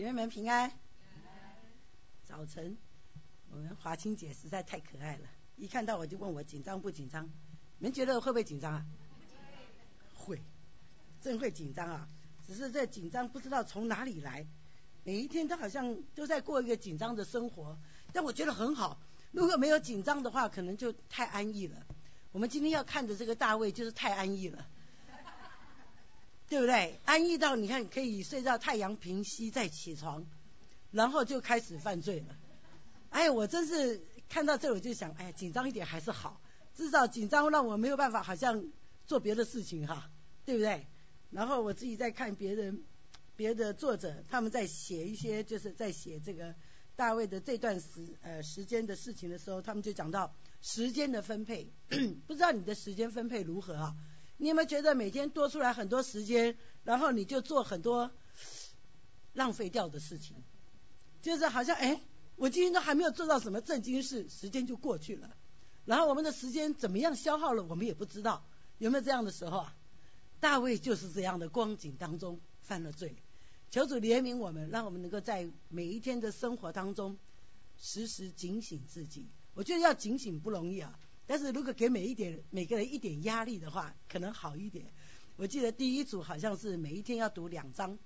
姐妹们平安。早晨，我们华清姐实在太可爱了，一看到我就问我紧张不紧张？你们觉得会不会紧张啊？会，真会紧张啊！只是这紧张不知道从哪里来，每一天都好像都在过一个紧张的生活，但我觉得很好。如果没有紧张的话，可能就太安逸了。我们今天要看的这个大卫就是太安逸了。对不对？安逸到你看可以睡到太阳平息再起床，然后就开始犯罪了。哎，我真是看到这我就想，哎，紧张一点还是好，至少紧张让我没有办法好像做别的事情哈，对不对？然后我自己在看别人别的作者他们在写一些就是在写这个大卫的这段时呃时间的事情的时候，他们就讲到时间的分配，不知道你的时间分配如何啊？你有没有觉得每天多出来很多时间，然后你就做很多浪费掉的事情？就是好像哎，我今天都还没有做到什么正经事，时间就过去了。然后我们的时间怎么样消耗了，我们也不知道。有没有这样的时候啊？大卫就是这样的光景当中犯了罪，求主怜悯我们，让我们能够在每一天的生活当中时时警醒自己。我觉得要警醒不容易啊。但是如果给每一点每个人一点压力的话，可能好一点。我记得第一组好像是每一天要读两章，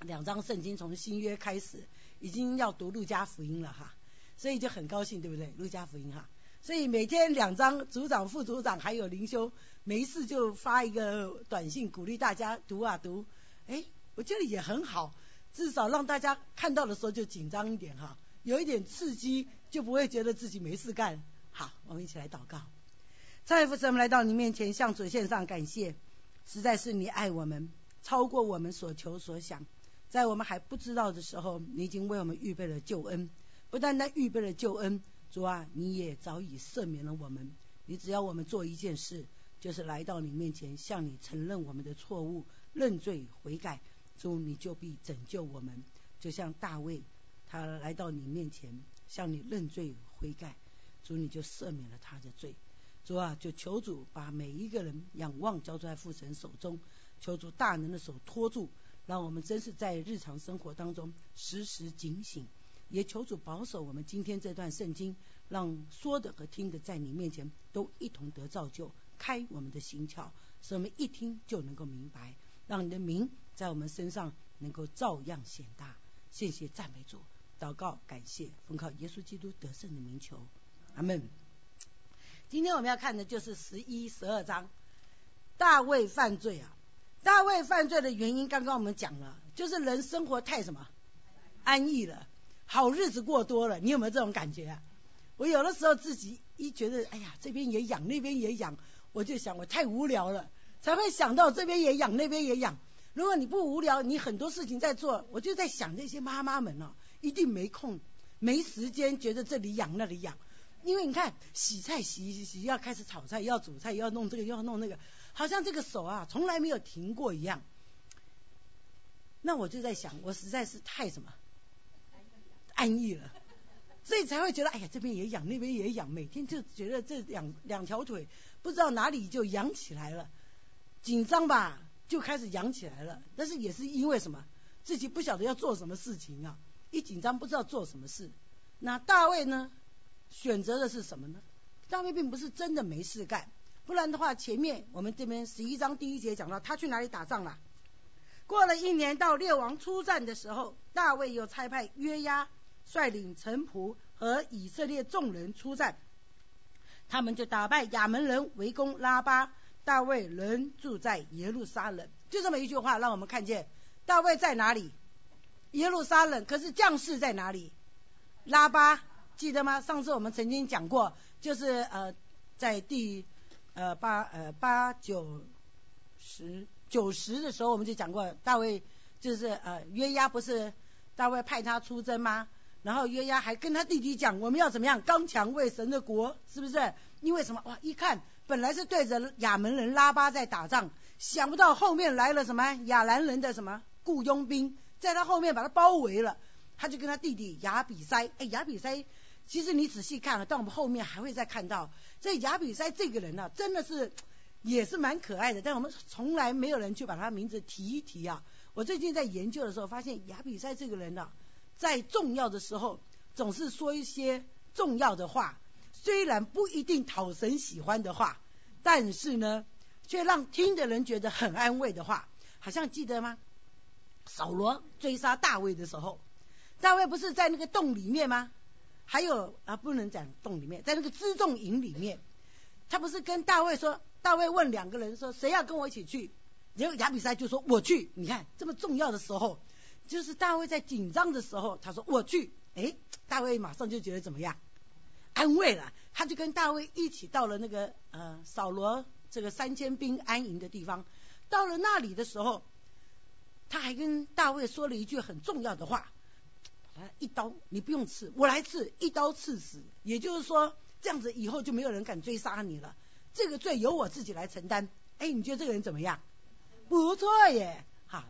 两章圣经从新约开始，已经要读路加福音了哈，所以就很高兴，对不对？路加福音哈，所以每天两章，组长、副组长还有灵修，没事就发一个短信鼓励大家读啊读，哎，我觉得也很好，至少让大家看到的时候就紧张一点哈，有一点刺激，就不会觉得自己没事干。好，我们一起来祷告。蔡父神，我们来到你面前，向主献上感谢。实在是你爱我们，超过我们所求所想。在我们还不知道的时候，你已经为我们预备了救恩。不但单预备了救恩，主啊，你也早已赦免了我们。你只要我们做一件事，就是来到你面前，向你承认我们的错误，认罪悔改。主，你就必拯救我们。就像大卫，他来到你面前，向你认罪悔改。主你就赦免了他的罪，主啊，就求主把每一个人仰望交在父神手中，求主大能的手托住，让我们真是在日常生活当中时时警醒，也求主保守我们今天这段圣经，让说的和听的在你面前都一同得造就，开我们的心窍，使我们一听就能够明白，让你的名在我们身上能够照样显大。谢谢赞美主，祷告感谢，奉靠耶稣基督得胜的名求。阿门。今天我们要看的就是十一、十二章，大卫犯罪啊！大卫犯罪的原因，刚刚我们讲了，就是人生活太什么安逸了，好日子过多了。你有没有这种感觉啊？我有的时候自己一觉得，哎呀，这边也养，那边也养，我就想我太无聊了，才会想到这边也养，那边也养。如果你不无聊，你很多事情在做，我就在想那些妈妈们哦，一定没空、没时间，觉得这里养那里养。因为你看，洗菜洗洗洗，要开始炒菜，要煮菜，要弄这个，要弄那个，好像这个手啊，从来没有停过一样。那我就在想，我实在是太什么安逸了，所以才会觉得，哎呀，这边也痒，那边也痒，每天就觉得这两两条腿不知道哪里就痒起来了，紧张吧，就开始痒起来了。但是也是因为什么，自己不晓得要做什么事情啊，一紧张不知道做什么事。那大卫呢？选择的是什么呢？大卫并不是真的没事干，不然的话，前面我们这边十一章第一节讲到他去哪里打仗了。过了一年，到列王出战的时候，大卫又差派约押率领臣仆和以色列众人出战，他们就打败亚门人，围攻拉巴。大卫仍住在耶路撒冷，就这么一句话，让我们看见大卫在哪里？耶路撒冷，可是将士在哪里？拉巴。记得吗？上次我们曾经讲过，就是呃，在第呃八呃八九十九十的时候，我们就讲过，大卫就是呃约押不是大卫派他出征吗？然后约押还跟他弟弟讲，我们要怎么样刚强为神的国，是不是？因为什么？哇，一看本来是对着亚门人拉巴在打仗，想不到后面来了什么亚兰人的什么雇佣兵，在他后面把他包围了，他就跟他弟弟亚比塞，哎，亚比塞。其实你仔细看，到我们后面还会再看到，这亚比塞这个人呢，真的是 也是蛮可爱的，但我们从来没有人去把他名字提一提啊。我最近在研究的时候，发现亚比塞这个人呢，在重要的时候总是说一些重要的话，虽然不一定讨神喜欢的话，但是呢，却让听的人觉得很安慰的话。好像记得吗？扫罗追杀大卫的时候，大卫不是在那个洞里面吗？还有啊，不能讲洞里面，在那个辎重营里面，他不是跟大卫说？大卫问两个人说：“谁要跟我一起去？”然后亚比塞就说：“我去。”你看这么重要的时候，就是大卫在紧张的时候，他说：“我去。”哎，大卫马上就觉得怎么样？安慰了，他就跟大卫一起到了那个呃扫罗这个三千兵安营的地方。到了那里的时候，他还跟大卫说了一句很重要的话：“一刀你不用刺，我来刺，一刀刺死。”也就是说，这样子以后就没有人敢追杀你了。这个罪由我自己来承担。哎，你觉得这个人怎么样？不错耶！哈，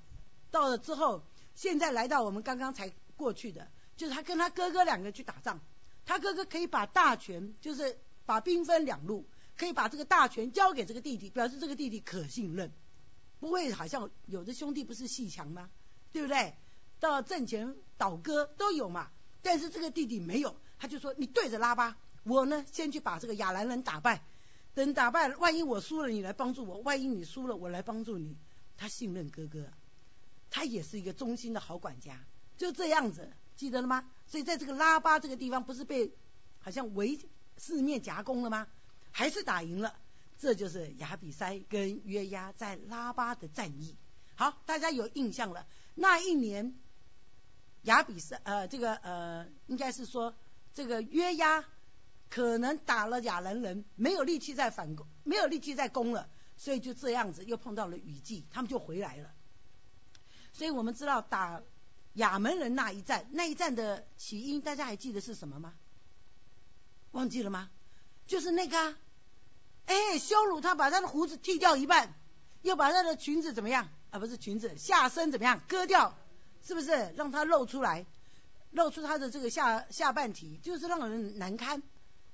到了之后，现在来到我们刚刚才过去的，就是他跟他哥哥两个去打仗，他哥哥可以把大权，就是把兵分两路，可以把这个大权交给这个弟弟，表示这个弟弟可信任。不会，好像有的兄弟不是戏强吗？对不对？到阵前倒戈都有嘛。但是这个弟弟没有，他就说：“你对着拉巴，我呢先去把这个亚兰人打败。等打败了，万一我输了，你来帮助我；万一你输了，我来帮助你。”他信任哥哥，他也是一个忠心的好管家，就这样子，记得了吗？所以在这个拉巴这个地方，不是被好像围四面夹攻了吗？还是打赢了。这就是亚比塞跟约押在拉巴的战役。好，大家有印象了。那一年，亚比塞呃，这个呃，应该是说这个约押可能打了亚兰人，没有力气再反攻，没有力气再攻了，所以就这样子又碰到了雨季，他们就回来了。所以我们知道打亚门人那一战，那一战的起因，大家还记得是什么吗？忘记了吗？就是那个。啊哎，羞辱他，把他的胡子剃掉一半，又把他的裙子怎么样？啊，不是裙子，下身怎么样？割掉，是不是让他露出来，露出他的这个下下半体，就是让人难堪。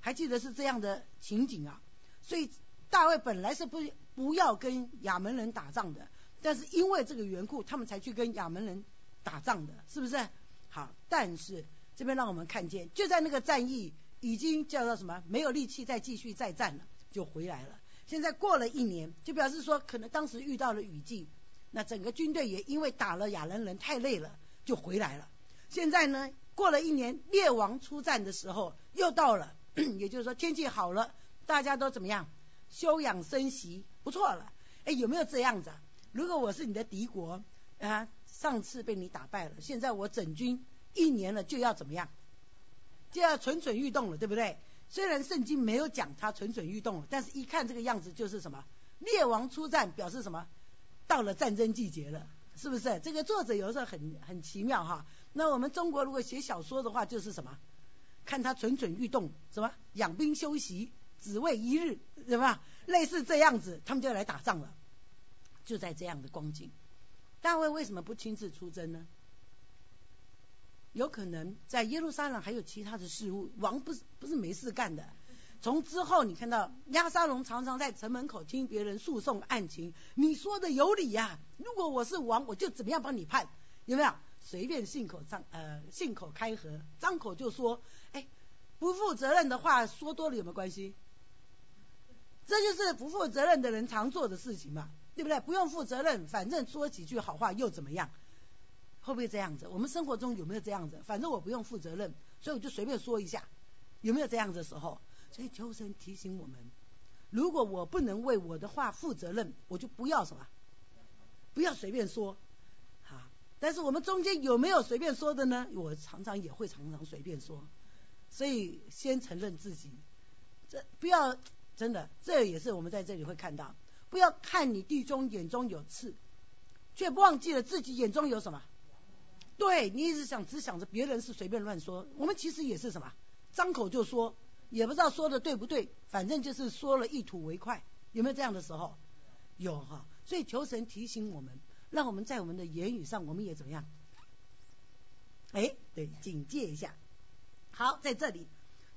还记得是这样的情景啊？所以大卫本来是不不要跟亚门人打仗的，但是因为这个缘故，他们才去跟亚门人打仗的，是不是？好，但是这边让我们看见，就在那个战役已经叫做什么？没有力气再继续再战了。就回来了。现在过了一年，就表示说，可能当时遇到了雨季，那整个军队也因为打了亚兰人太累了，就回来了。现在呢，过了一年，列王出战的时候又到了，也就是说天气好了，大家都怎么样？休养生息，不错了。哎，有没有这样子？如果我是你的敌国啊，上次被你打败了，现在我整军一年了，就要怎么样？就要蠢蠢欲动了，对不对？虽然圣经没有讲他蠢蠢欲动了，但是一看这个样子就是什么？列王出战表示什么？到了战争季节了，是不是？这个作者有时候很很奇妙哈。那我们中国如果写小说的话，就是什么？看他蠢蠢欲动，什么养兵休息，只为一日，什么类似这样子，他们就来打仗了。就在这样的光景，大卫为什么不亲自出征呢？有可能在耶路撒冷还有其他的事物，王不是不是没事干的。从之后你看到亚沙龙常常在城门口听别人诉讼案情，你说的有理呀。如果我是王，我就怎么样帮你判，有没有？随便信口张呃信口开河，张口就说，哎，不负责任的话说多了有没有关系？这就是不负责任的人常做的事情嘛，对不对？不用负责任，反正说几句好话又怎么样？会不会这样子？我们生活中有没有这样子？反正我不用负责任，所以我就随便说一下，有没有这样子的时候？所以求神提醒我们，如果我不能为我的话负责任，我就不要什么，不要随便说。好，但是我们中间有没有随便说的呢？我常常也会常常随便说，所以先承认自己，这不要真的，这也是我们在这里会看到，不要看你弟兄眼中有刺，却忘记了自己眼中有什么。对你一直想只想着别人是随便乱说，我们其实也是什么，张口就说，也不知道说的对不对，反正就是说了一吐为快，有没有这样的时候？有哈，所以求神提醒我们，让我们在我们的言语上，我们也怎么样？哎，对，警戒一下。好，在这里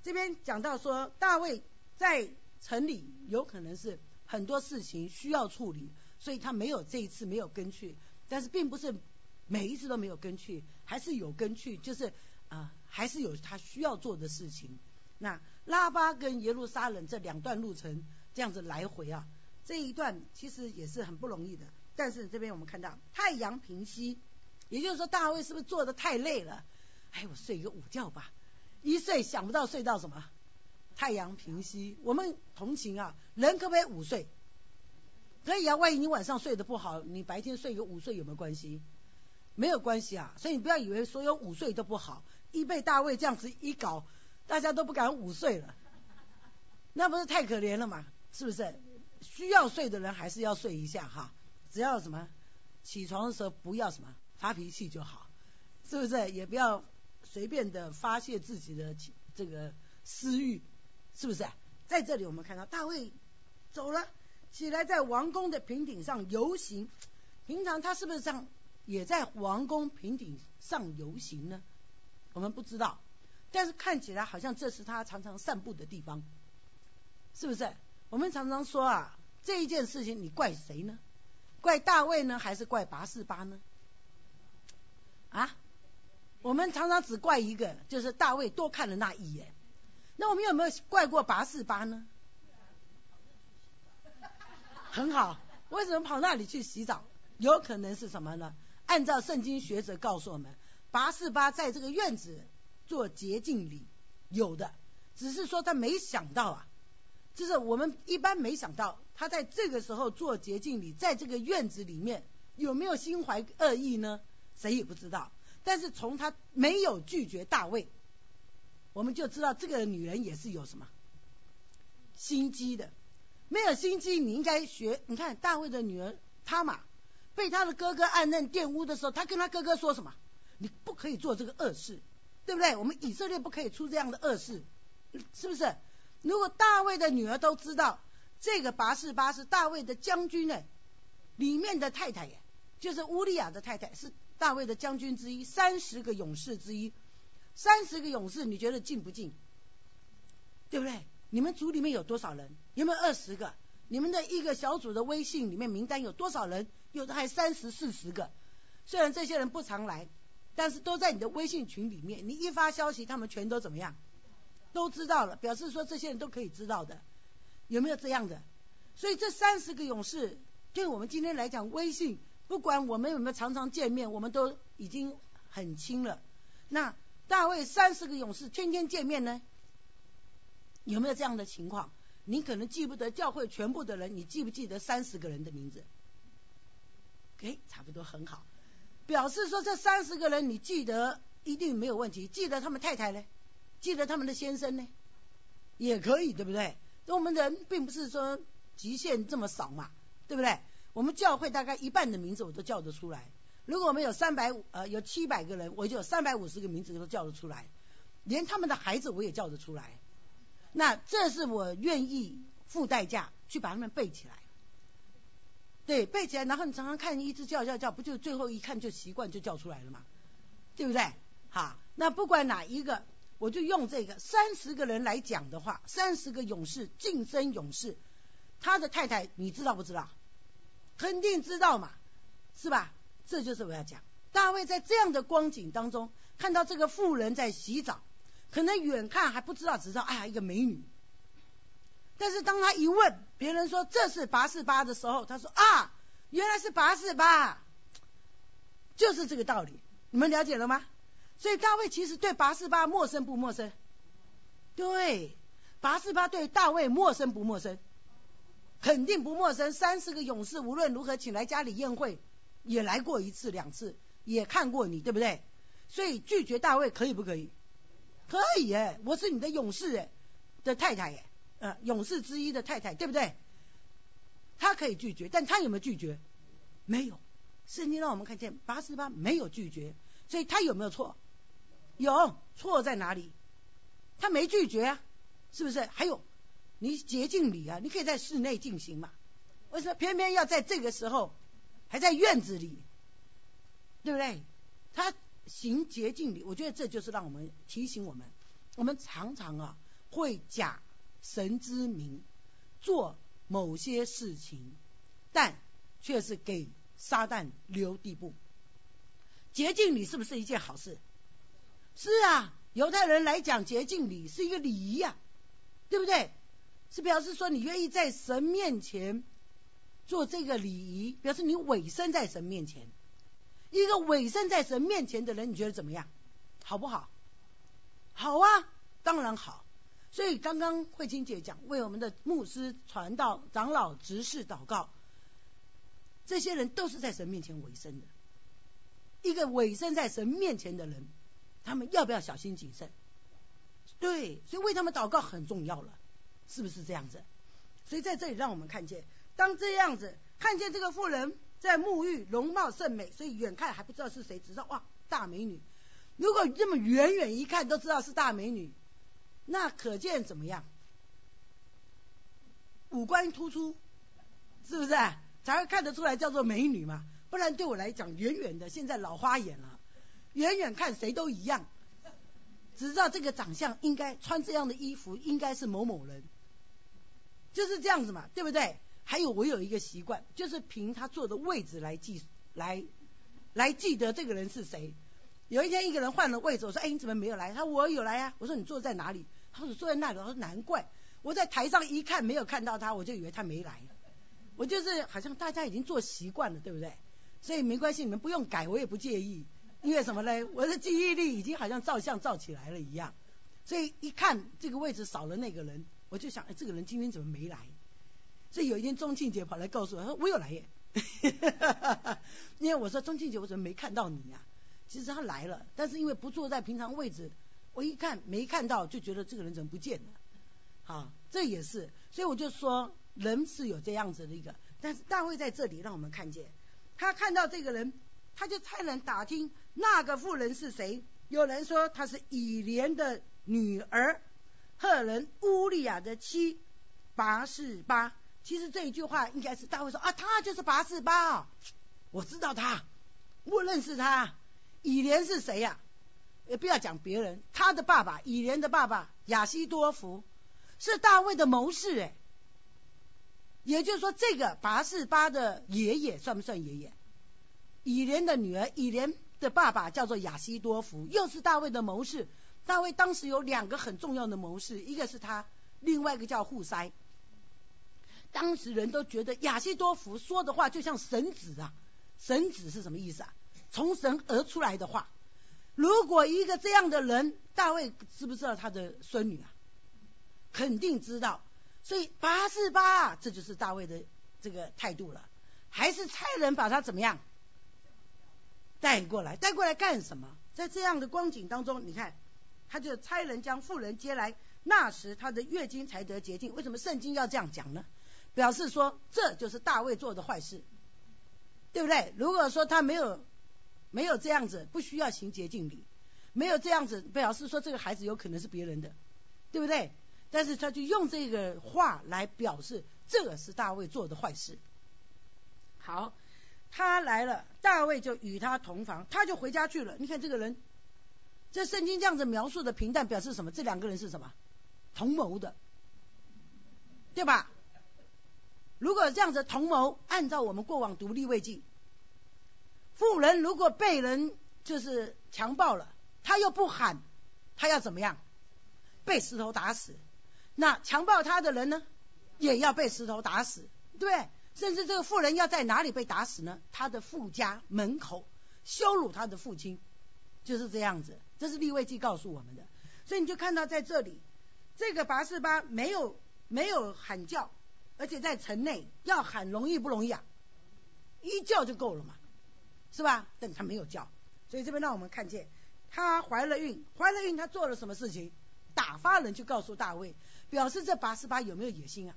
这边讲到说，大卫在城里有可能是很多事情需要处理，所以他没有这一次没有跟去。但是并不是每一次都没有跟去，还是有跟去，就是啊，还是有他需要做的事情。那拉巴跟耶路撒冷这两段路程这样子来回啊，这一段其实也是很不容易的。但是这边我们看到太阳平息，也就是说大卫是不是做的太累了？哎，我睡一个午觉吧。一睡想不到睡到什么，太阳平息。我们同情啊，人可不可以午睡？可以啊，万一你晚上睡得不好，你白天睡一个午睡有没有关系？没有关系啊，所以你不要以为所有午睡都不好。一被大卫这样子一搞，大家都不敢午睡了，那不是太可怜了吗？是不是？需要睡的人还是要睡一下哈，只要什么起床的时候不要什么发脾气就好，是不是？也不要随便的发泄自己的这个私欲，是不是？在这里我们看到大卫走了。起来，在王宫的平顶上游行。平常他是不是上，也在王宫平顶上游行呢？我们不知道，但是看起来好像这是他常常散步的地方，是不是？我们常常说啊，这一件事情你怪谁呢？怪大卫呢，还是怪拔示巴呢？啊？我们常常只怪一个，就是大卫多看了那一眼。那我们有没有怪过拔示巴呢？很好，为什么跑那里去洗澡？有可能是什么呢？按照圣经学者告诉我们，拔示巴在这个院子做洁净礼，有的，只是说他没想到啊，就是我们一般没想到他在这个时候做洁净礼，在这个院子里面有没有心怀恶意呢？谁也不知道。但是从他没有拒绝大卫，我们就知道这个女人也是有什么心机的。没有心机，你应该学。你看大卫的女儿他玛，被他的哥哥暗嫩玷污的时候，他跟他哥哥说什么？你不可以做这个恶事，对不对？我们以色列不可以出这样的恶事，是不是？如果大卫的女儿都知道这个拔示巴是大卫的将军呢，里面的太太耶，就是乌利亚的太太，是大卫的将军之一，三十个勇士之一，三十个勇士，你觉得进不进？对不对？你们组里面有多少人？有没有二十个？你们的一个小组的微信里面名单有多少人？有的还三十四十个。虽然这些人不常来，但是都在你的微信群里面。你一发消息，他们全都怎么样？都知道了，表示说这些人都可以知道的。有没有这样的？所以这三十个勇士，对我们今天来讲，微信不管我们有没有常常见面，我们都已经很亲了。那大卫三十个勇士天天见面呢？有没有这样的情况？你可能记不得教会全部的人，你记不记得三十个人的名字？哎，差不多很好，表示说这三十个人你记得一定没有问题。记得他们太太呢？记得他们的先生呢？也可以，对不对？我们人并不是说极限这么少嘛，对不对？我们教会大概一半的名字我都叫得出来。如果我们有三百五呃有七百个人，我就有三百五十个名字都叫得出来，连他们的孩子我也叫得出来。那这是我愿意付代价去把他们背起来，对，背起来，然后你常常看一直叫叫叫，不就最后一看就习惯就叫出来了嘛，对不对？好，那不管哪一个，我就用这个三十个人来讲的话，三十个勇士晋升勇士，他的太太你知道不知道？肯定知道嘛，是吧？这就是我要讲，大卫在这样的光景当中，看到这个妇人在洗澡。可能远看还不知道，只知道啊一个美女。但是当他一问别人说这是八四八的时候，他说啊原来是八四八，就是这个道理。你们了解了吗？所以大卫其实对八四八陌生不陌生？对，八四八对大卫陌生不陌生？肯定不陌生。三十个勇士无论如何请来家里宴会，也来过一次两次，也看过你，对不对？所以拒绝大卫可以不可以？可以哎，我是你的勇士哎的太太哎，呃，勇士之一的太太，对不对？他可以拒绝，但他有没有拒绝？没有。圣经让我们看见八十八没有拒绝，所以他有没有错？有错在哪里？他没拒绝啊，是不是？还有，你洁净礼啊，你可以在室内进行嘛？为什么偏偏要在这个时候还在院子里？对不对？他。行洁净礼，我觉得这就是让我们提醒我们，我们常常啊会假神之名做某些事情，但却是给撒旦留地步。洁净礼是不是一件好事？是啊，犹太人来讲，洁净礼是一个礼仪呀，对不对？是表示说你愿意在神面前做这个礼仪，表示你委身在神面前。一个委身在神面前的人，你觉得怎么样？好不好？好啊，当然好。所以刚刚慧清姐讲，为我们的牧师、传道、长老、执事祷告，这些人都是在神面前委身的。一个委身在神面前的人，他们要不要小心谨慎？对，所以为他们祷告很重要了，是不是这样子？所以在这里让我们看见，当这样子看见这个妇人在沐浴，容貌甚美，所以远看还不知道是谁，只知道哇大美女。如果这么远远一看都知道是大美女，那可见怎么样？五官突出，是不是才会看得出来叫做美女嘛？不然对我来讲，远远的现在老花眼了，远远看谁都一样，只知道这个长相应该穿这样的衣服应该是某某人，就是这样子嘛，对不对？还有我有一个习惯，就是凭他坐的位置来记来来记得这个人是谁。有一天一个人换了位置，我说：“哎，你怎么没有来？”他说：“我有来呀。”我说：“你坐在哪里？”他说：“坐在那里。”我说：“难怪，我在台上一看没有看到他，我就以为他没来。我就是好像大家已经坐习惯了，对不对？”所以没关系，你们不用改，我也不介意。因为什么呢？我的记忆力已经好像照相照起来了一样。所以一看这个位置少了那个人，我就想，哎，这个人今天怎么没来？所以有一天钟庆姐跑来告诉我，说我有来耶。因为我说钟庆姐，我怎么没看到你呀？其实他来了，但是因为不坐在平常位置，我一看没看到，就觉得这个人怎么不见了？好，这也是。所以我就说，人是有这样子的一个，但是大卫在这里让我们看见。他看到这个人，他就差人打听那个妇人是谁。有人说她是以莲的女儿，赫人乌利亚的妻拔示巴。其实这一句话应该是大卫说啊，他就是拔示巴，我知道他，我认识他。以莲是谁呀？也不要讲别人，他的爸爸以莲的爸爸亚西多福是大卫的谋士哎。也就是说，这个拔士巴的爷爷算不算爷爷？以莲的女儿，以莲的爸爸叫做亚西多福，又是大卫的谋士。大卫当时有两个很重要的谋士，一个是他，另外一个叫户塞。当时人都觉得亚西多福说的话就像神子啊，神子是什么意思啊？从神而出来的话。如果一个这样的人，大卫知不知道他的孙女啊？肯定知道。所以八四八，这就是大卫的这个态度了。还是差人把他怎么样带过来？带过来干什么？在这样的光景当中，你看，他就差人将妇人接来，那时他的月经才得洁净。为什么圣经要这样讲呢？表示说这就是大卫做的坏事，对不对？如果说他没有没有这样子，不需要行洁净礼，没有这样子，表示说这个孩子有可能是别人的，对不对？但是他就用这个话来表示，这是大卫做的坏事。好，他来了，大卫就与他同房，他就回家去了。你看这个人，这圣经这样子描述的平淡，表示什么？这两个人是什么？同谋的，对吧？如果这样子同谋，按照我们过往独立位记，妇人如果被人就是强暴了，他又不喊，他要怎么样？被石头打死。那强暴他的人呢，也要被石头打死，对，甚至这个妇人要在哪里被打死呢？他的父家门口羞辱他的父亲，就是这样子。这是立位记告诉我们的，所以你就看到在这里，这个拔示巴没有没有喊叫，而且在城内要喊容易不容易啊？一叫就够了嘛，是吧？但他没有叫，所以这边让我们看见，他怀了孕，怀了孕，他做了什么事情？打发人去告诉大卫。表示这八十八有没有野心啊？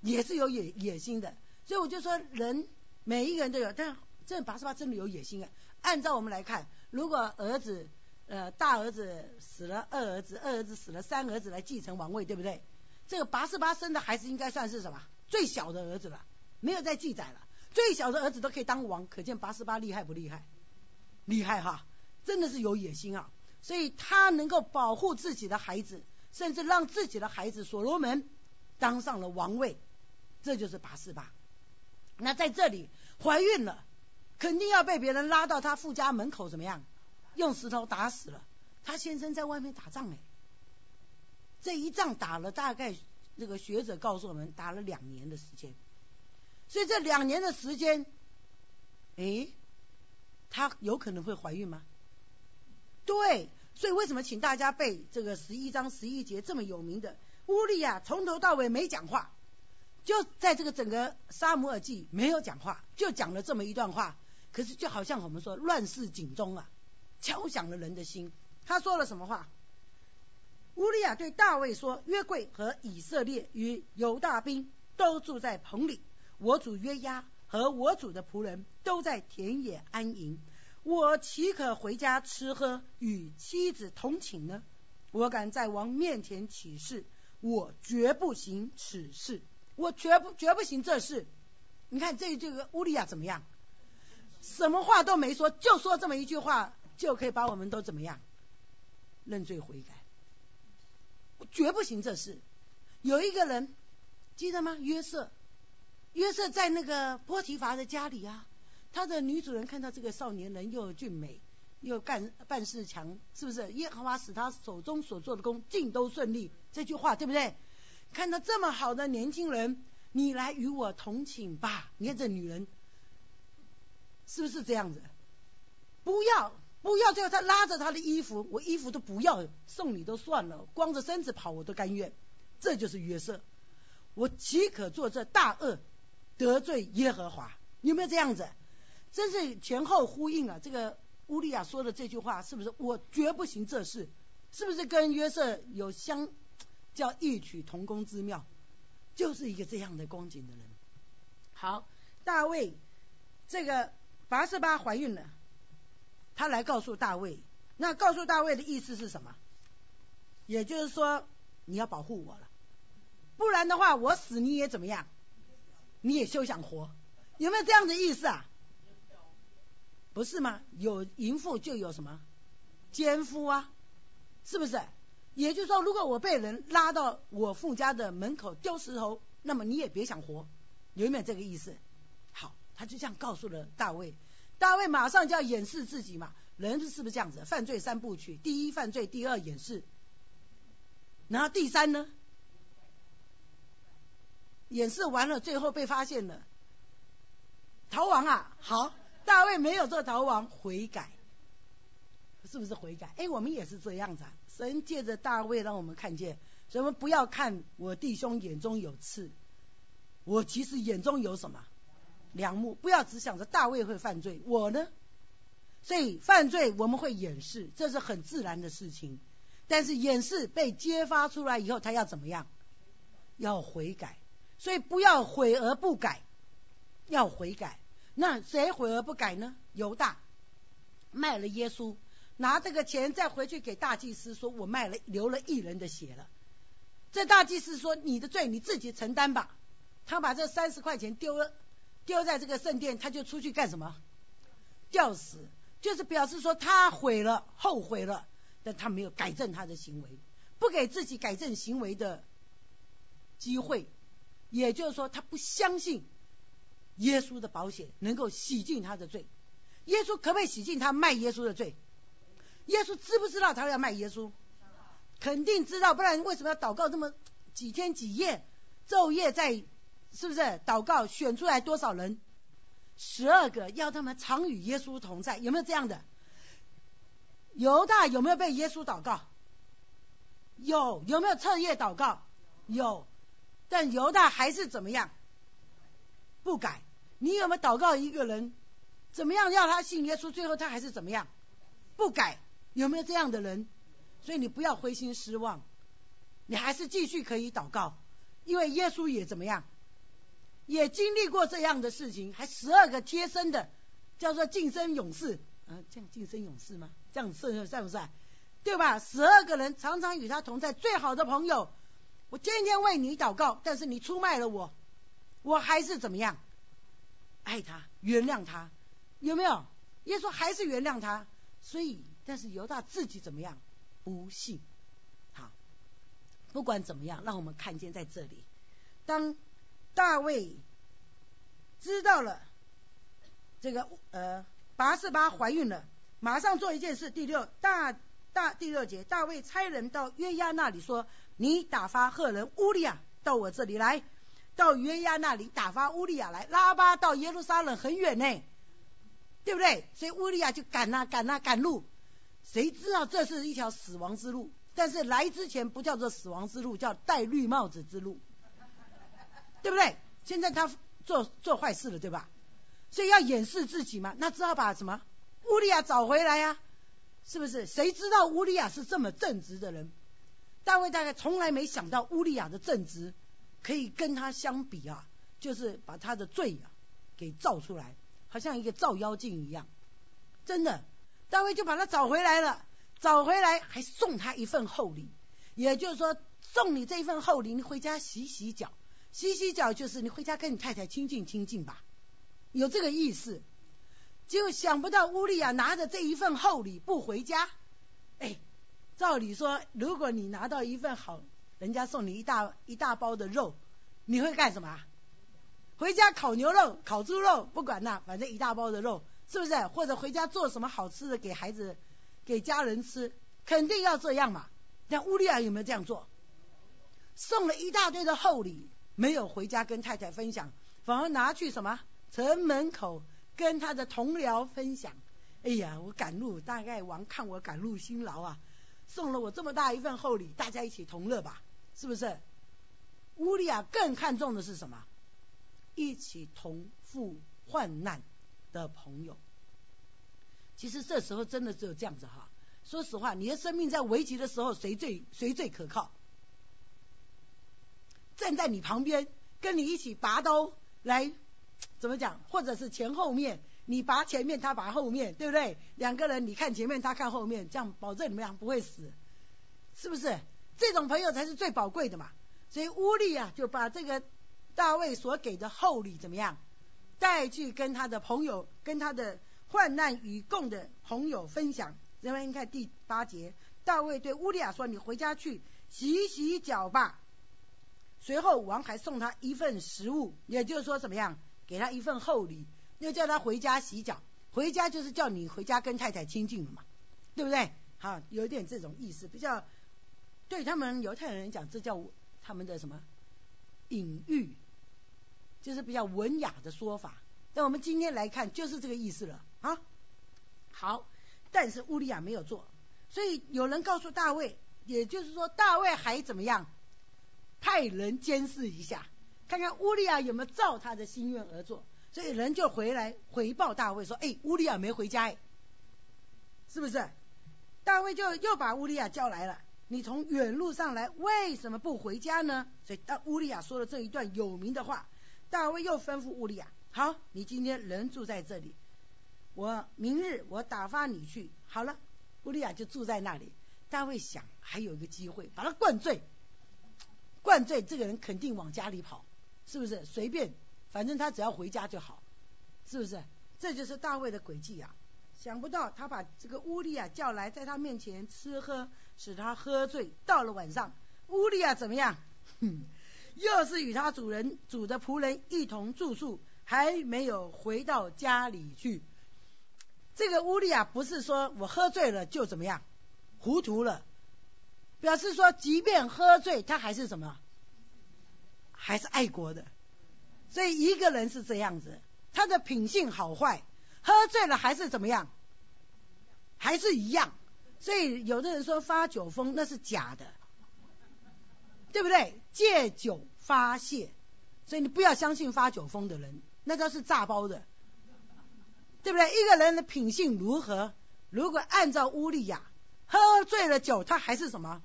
也是有野野心的，所以我就说人每一个人都有，但这八十八真的有野心啊。按照我们来看，如果儿子呃大儿子死了，二儿子二儿子死了，三儿子来继承王位，对不对？这个八十八生的孩子应该算是什么？最小的儿子了，没有再记载了。最小的儿子都可以当王，可见八十八厉害不厉害？厉害哈，真的是有野心啊。所以他能够保护自己的孩子。甚至让自己的孩子所罗门当上了王位，这就是八四八。那在这里，怀孕了，肯定要被别人拉到他父家门口怎么样？用石头打死了。他先生在外面打仗哎，这一仗打了大概，那个学者告诉我们打了两年的时间，所以这两年的时间，哎，他有可能会怀孕吗？对，所以为什么请大家背这个十一章十一节这么有名的？乌利亚从头到尾没讲话，就在这个整个沙姆尔记没有讲话，就讲了这么一段话。可是就好像我们说乱世警钟啊，敲响了人的心。他说了什么话？乌利亚对大卫说：“约柜和以色列与犹大兵都住在棚里，我主约押和我主的仆人都在田野安营。我岂可回家吃喝，与妻子同寝呢？我敢在王面前起誓，我绝不行此事，我绝不绝不行这事。你看这这个乌利亚怎么样？什么话都没说，就说这么一句话，就可以把我们都怎么样？”认罪悔改，我绝不行这事。有一个人记得吗？约瑟，约瑟在那个波提乏的家里啊，他的女主人看到这个少年人又俊美又干办事强，是不是？耶和华使他手中所做的工尽都顺利，这句话对不对？看到这么好的年轻人，你来与我同寝吧。你看这女人是不是这样子？不要。不要！最后他拉着他的衣服，我衣服都不要，送你都算了，光着身子跑我都甘愿。这就是约瑟，我岂可做这大恶，得罪耶和华？有没有这样子？真是前后呼应啊！这个乌利亚说的这句话，是不是我绝不行这事？是不是跟约瑟有相叫异曲同工之妙？就是一个这样的光景的人。好，大卫这个拔示巴怀孕了。他来告诉大卫，那告诉大卫的意思是什么？也就是说，你要保护我了，不然的话，我死你也怎么样？你也休想活，有没有这样的意思啊？不是吗？有淫妇就有什么奸夫啊？是不是？也就是说，如果我被人拉到我父家的门口丢石头，那么你也别想活，有没有这个意思？好，他就这样告诉了大卫。大卫马上就要掩饰自己嘛，人是不是这样子？犯罪三部曲，第一犯罪，第二掩饰，然后第三呢？掩饰完了，最后被发现了，逃亡啊！好，大卫没有做逃亡，悔改，是不是悔改？哎，我们也是这样子，啊。神借着大卫让我们看见，什么不要看我弟兄眼中有刺，我其实眼中有什么？良木，不要只想着大卫会犯罪，我呢？所以犯罪我们会掩饰，这是很自然的事情。但是掩饰被揭发出来以后，他要怎么样？要悔改。所以不要悔而不改，要悔改。那谁悔而不改呢？犹大卖了耶稣，拿这个钱再回去给大祭司说：“我卖了，流了一人的血了。”这大祭司说：“你的罪你自己承担吧。”他把这三十块钱丢了。丢在这个圣殿，他就出去干什么？吊死，就是表示说他悔了，后悔了，但他没有改正他的行为，不给自己改正行为的机会，也就是说他不相信耶稣的保险能够洗净他的罪。耶稣可不可以洗净他卖耶稣的罪？耶稣知不知道他要卖耶稣？肯定知道，不然为什么要祷告这么几天几夜，昼夜在？是不是祷告选出来多少人？十二个，要他们常与耶稣同在，有没有这样的？犹大有没有被耶稣祷告？有，有没有彻夜祷告？有，但犹大还是怎么样？不改。你有没有祷告一个人？怎么样要他信耶稣？最后他还是怎么样？不改。有没有这样的人？所以你不要灰心失望，你还是继续可以祷告，因为耶稣也怎么样？也经历过这样的事情，还十二个贴身的，叫做晋升勇士啊，这样晋升勇士吗？这样算算不算？对吧？十二个人常常与他同在，最好的朋友。我天天为你祷告，但是你出卖了我，我还是怎么样？爱他，原谅他，有没有？耶稣还是原谅他，所以，但是犹大自己怎么样？不信。好，不管怎么样，让我们看见在这里，当。大卫知道了这个呃拔示巴怀孕了，马上做一件事。第六大大第六节，大卫差人到约押那里说：“你打发赫人乌利亚到我这里来。”到约押那里打发乌利亚来，拉巴到耶路撒冷很远呢，对不对？所以乌利亚就赶啊赶啊赶路。谁知道这是一条死亡之路？但是来之前不叫做死亡之路，叫戴绿帽子之路，对不对？现在他做做坏事了，对吧？所以要掩饰自己嘛，那只好把什么乌利亚找回来呀？是不是？谁知道乌利亚是这么正直的人？大卫大概从来没想到乌利亚的正直。可以跟他相比啊，就是把他的罪啊给照出来，好像一个照妖镜一样。真的，大卫就把他找回来了，找回来还送他一份厚礼，也就是说送你这一份厚礼，你回家洗洗脚，洗洗脚就是你回家跟你太太亲近亲近吧，有这个意思。就想不到乌利亚拿着这一份厚礼不回家，哎，照理说如果你拿到一份好。人家送你一大一大包的肉，你会干什么？回家烤牛肉、烤猪肉，不管那，反正一大包的肉，是不是？或者回家做什么好吃的给孩子、给家人吃，肯定要这样嘛。但乌利亚有没有这样做？送了一大堆的厚礼，没有回家跟太太分享，反而拿去什么城门口跟他的同僚分享。哎呀，我赶路，大概王看我赶路辛劳啊，送了我这么大一份厚礼，大家一起同乐吧。是不是？乌利亚更看重的是什么？一起同赴患难的朋友。其实这时候真的只有这样子哈。说实话，你的生命在危急的时候，谁最谁最可靠？站在你旁边，跟你一起拔刀来，怎么讲？或者是前后面，你拔前面，他拔后面，对不对？两个人，你看前面，他看后面，这样保证你们俩不会死，是不是？这种朋友才是最宝贵的嘛，所以乌利啊就把这个大卫所给的厚礼怎么样带去跟他的朋友、跟他的患难与共的朋友分享。人们看第八节，大卫对乌利亚说：“你回家去洗洗脚吧。”随后王还送他一份食物，也就是说怎么样，给他一份厚礼，又叫他回家洗脚。回家就是叫你回家跟太太亲近了嘛，对不对？好，有点这种意思，比较。对他们犹太人讲，这叫他们的什么隐喻，就是比较文雅的说法。那我们今天来看，就是这个意思了啊。好，但是乌利亚没有做，所以有人告诉大卫，也就是说大卫还怎么样，派人监视一下，看看乌利亚有没有照他的心愿而做。所以人就回来回报大卫说：“哎，乌利亚没回家，哎，是不是？”大卫就又把乌利亚叫来了。你从远路上来，为什么不回家呢？所以，当乌利亚说了这一段有名的话，大卫又吩咐乌利亚：好，你今天人住在这里，我明日我打发你去。好了，乌利亚就住在那里。大卫想，还有一个机会，把他灌醉，灌醉这个人肯定往家里跑，是不是？随便，反正他只要回家就好，是不是？这就是大卫的诡计啊！想不到他把这个乌利亚叫来，在他面前吃喝，使他喝醉。到了晚上，乌利亚怎么样？又是与他主人、主的仆人一同住宿，还没有回到家里去。这个乌利亚不是说我喝醉了就怎么样，糊涂了，表示说即便喝醉，他还是什么，还是爱国的。所以一个人是这样子，他的品性好坏。喝醉了还是怎么样？还是一样。所以有的人说发酒疯那是假的，对不对？借酒发泄，所以你不要相信发酒疯的人，那都是炸包的，对不对？一个人的品性如何？如果按照乌利亚喝醉了酒，他还是什么？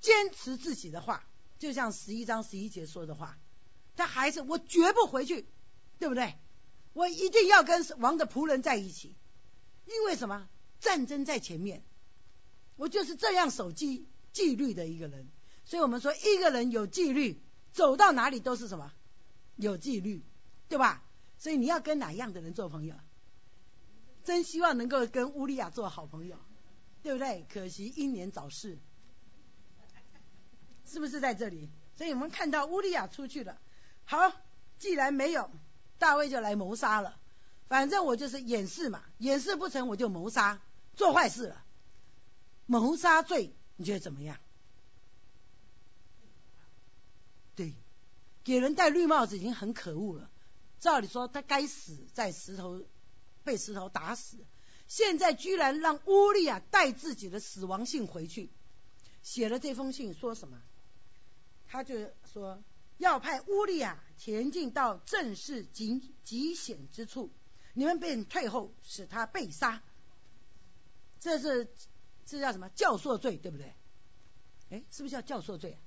坚持自己的话，就像十一章十一节说的话，他还是我绝不回去，对不对？我一定要跟王的仆人在一起，因为什么？战争在前面，我就是这样守纪纪律的一个人。所以我们说，一个人有纪律，走到哪里都是什么？有纪律，对吧？所以你要跟哪样的人做朋友？真希望能够跟乌利亚做好朋友，对不对？可惜英年早逝，是不是在这里？所以我们看到乌利亚出去了。好，既然没有。大卫就来谋杀了，反正我就是掩饰嘛，掩饰不成我就谋杀，做坏事了。谋杀罪你觉得怎么样？对，给人戴绿帽子已经很可恶了。照理说他该死在石头被石头打死，现在居然让乌利亚带自己的死亡信回去，写了这封信说什么？他就说要派乌利亚前进到正是极极险之处，你们便退后，使他被杀。这是这叫什么教唆罪，对不对？哎，是不是叫教唆罪？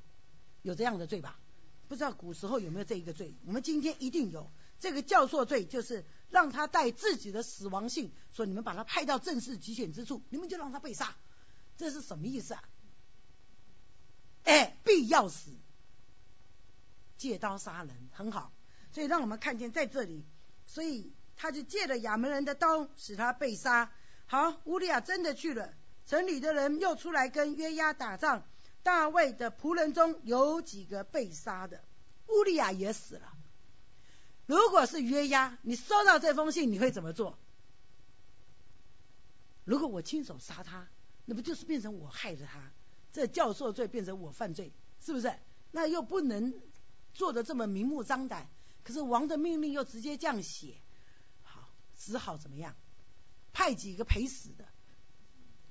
有这样的罪吧？不知道古时候有没有这一个罪？我们今天一定有。这个教唆罪就是让他带自己的死亡信，说你们把他派到正式极险之处，你们就让他被杀，这是什么意思啊？哎，必要死，借刀杀人，很好。所以让我们看见在这里，所以他就借了亚门人的刀，使他被杀。好，乌利亚真的去了，城里的人又出来跟约押打仗，大卫的仆人中有几个被杀的，乌利亚也死了。如果是约押，你收到这封信，你会怎么做？如果我亲手杀他，那不就是变成我害了他？这教唆罪变成我犯罪，是不是？那又不能做的这么明目张胆。可是王的命令又直接这样写，好，只好怎么样？派几个陪死的，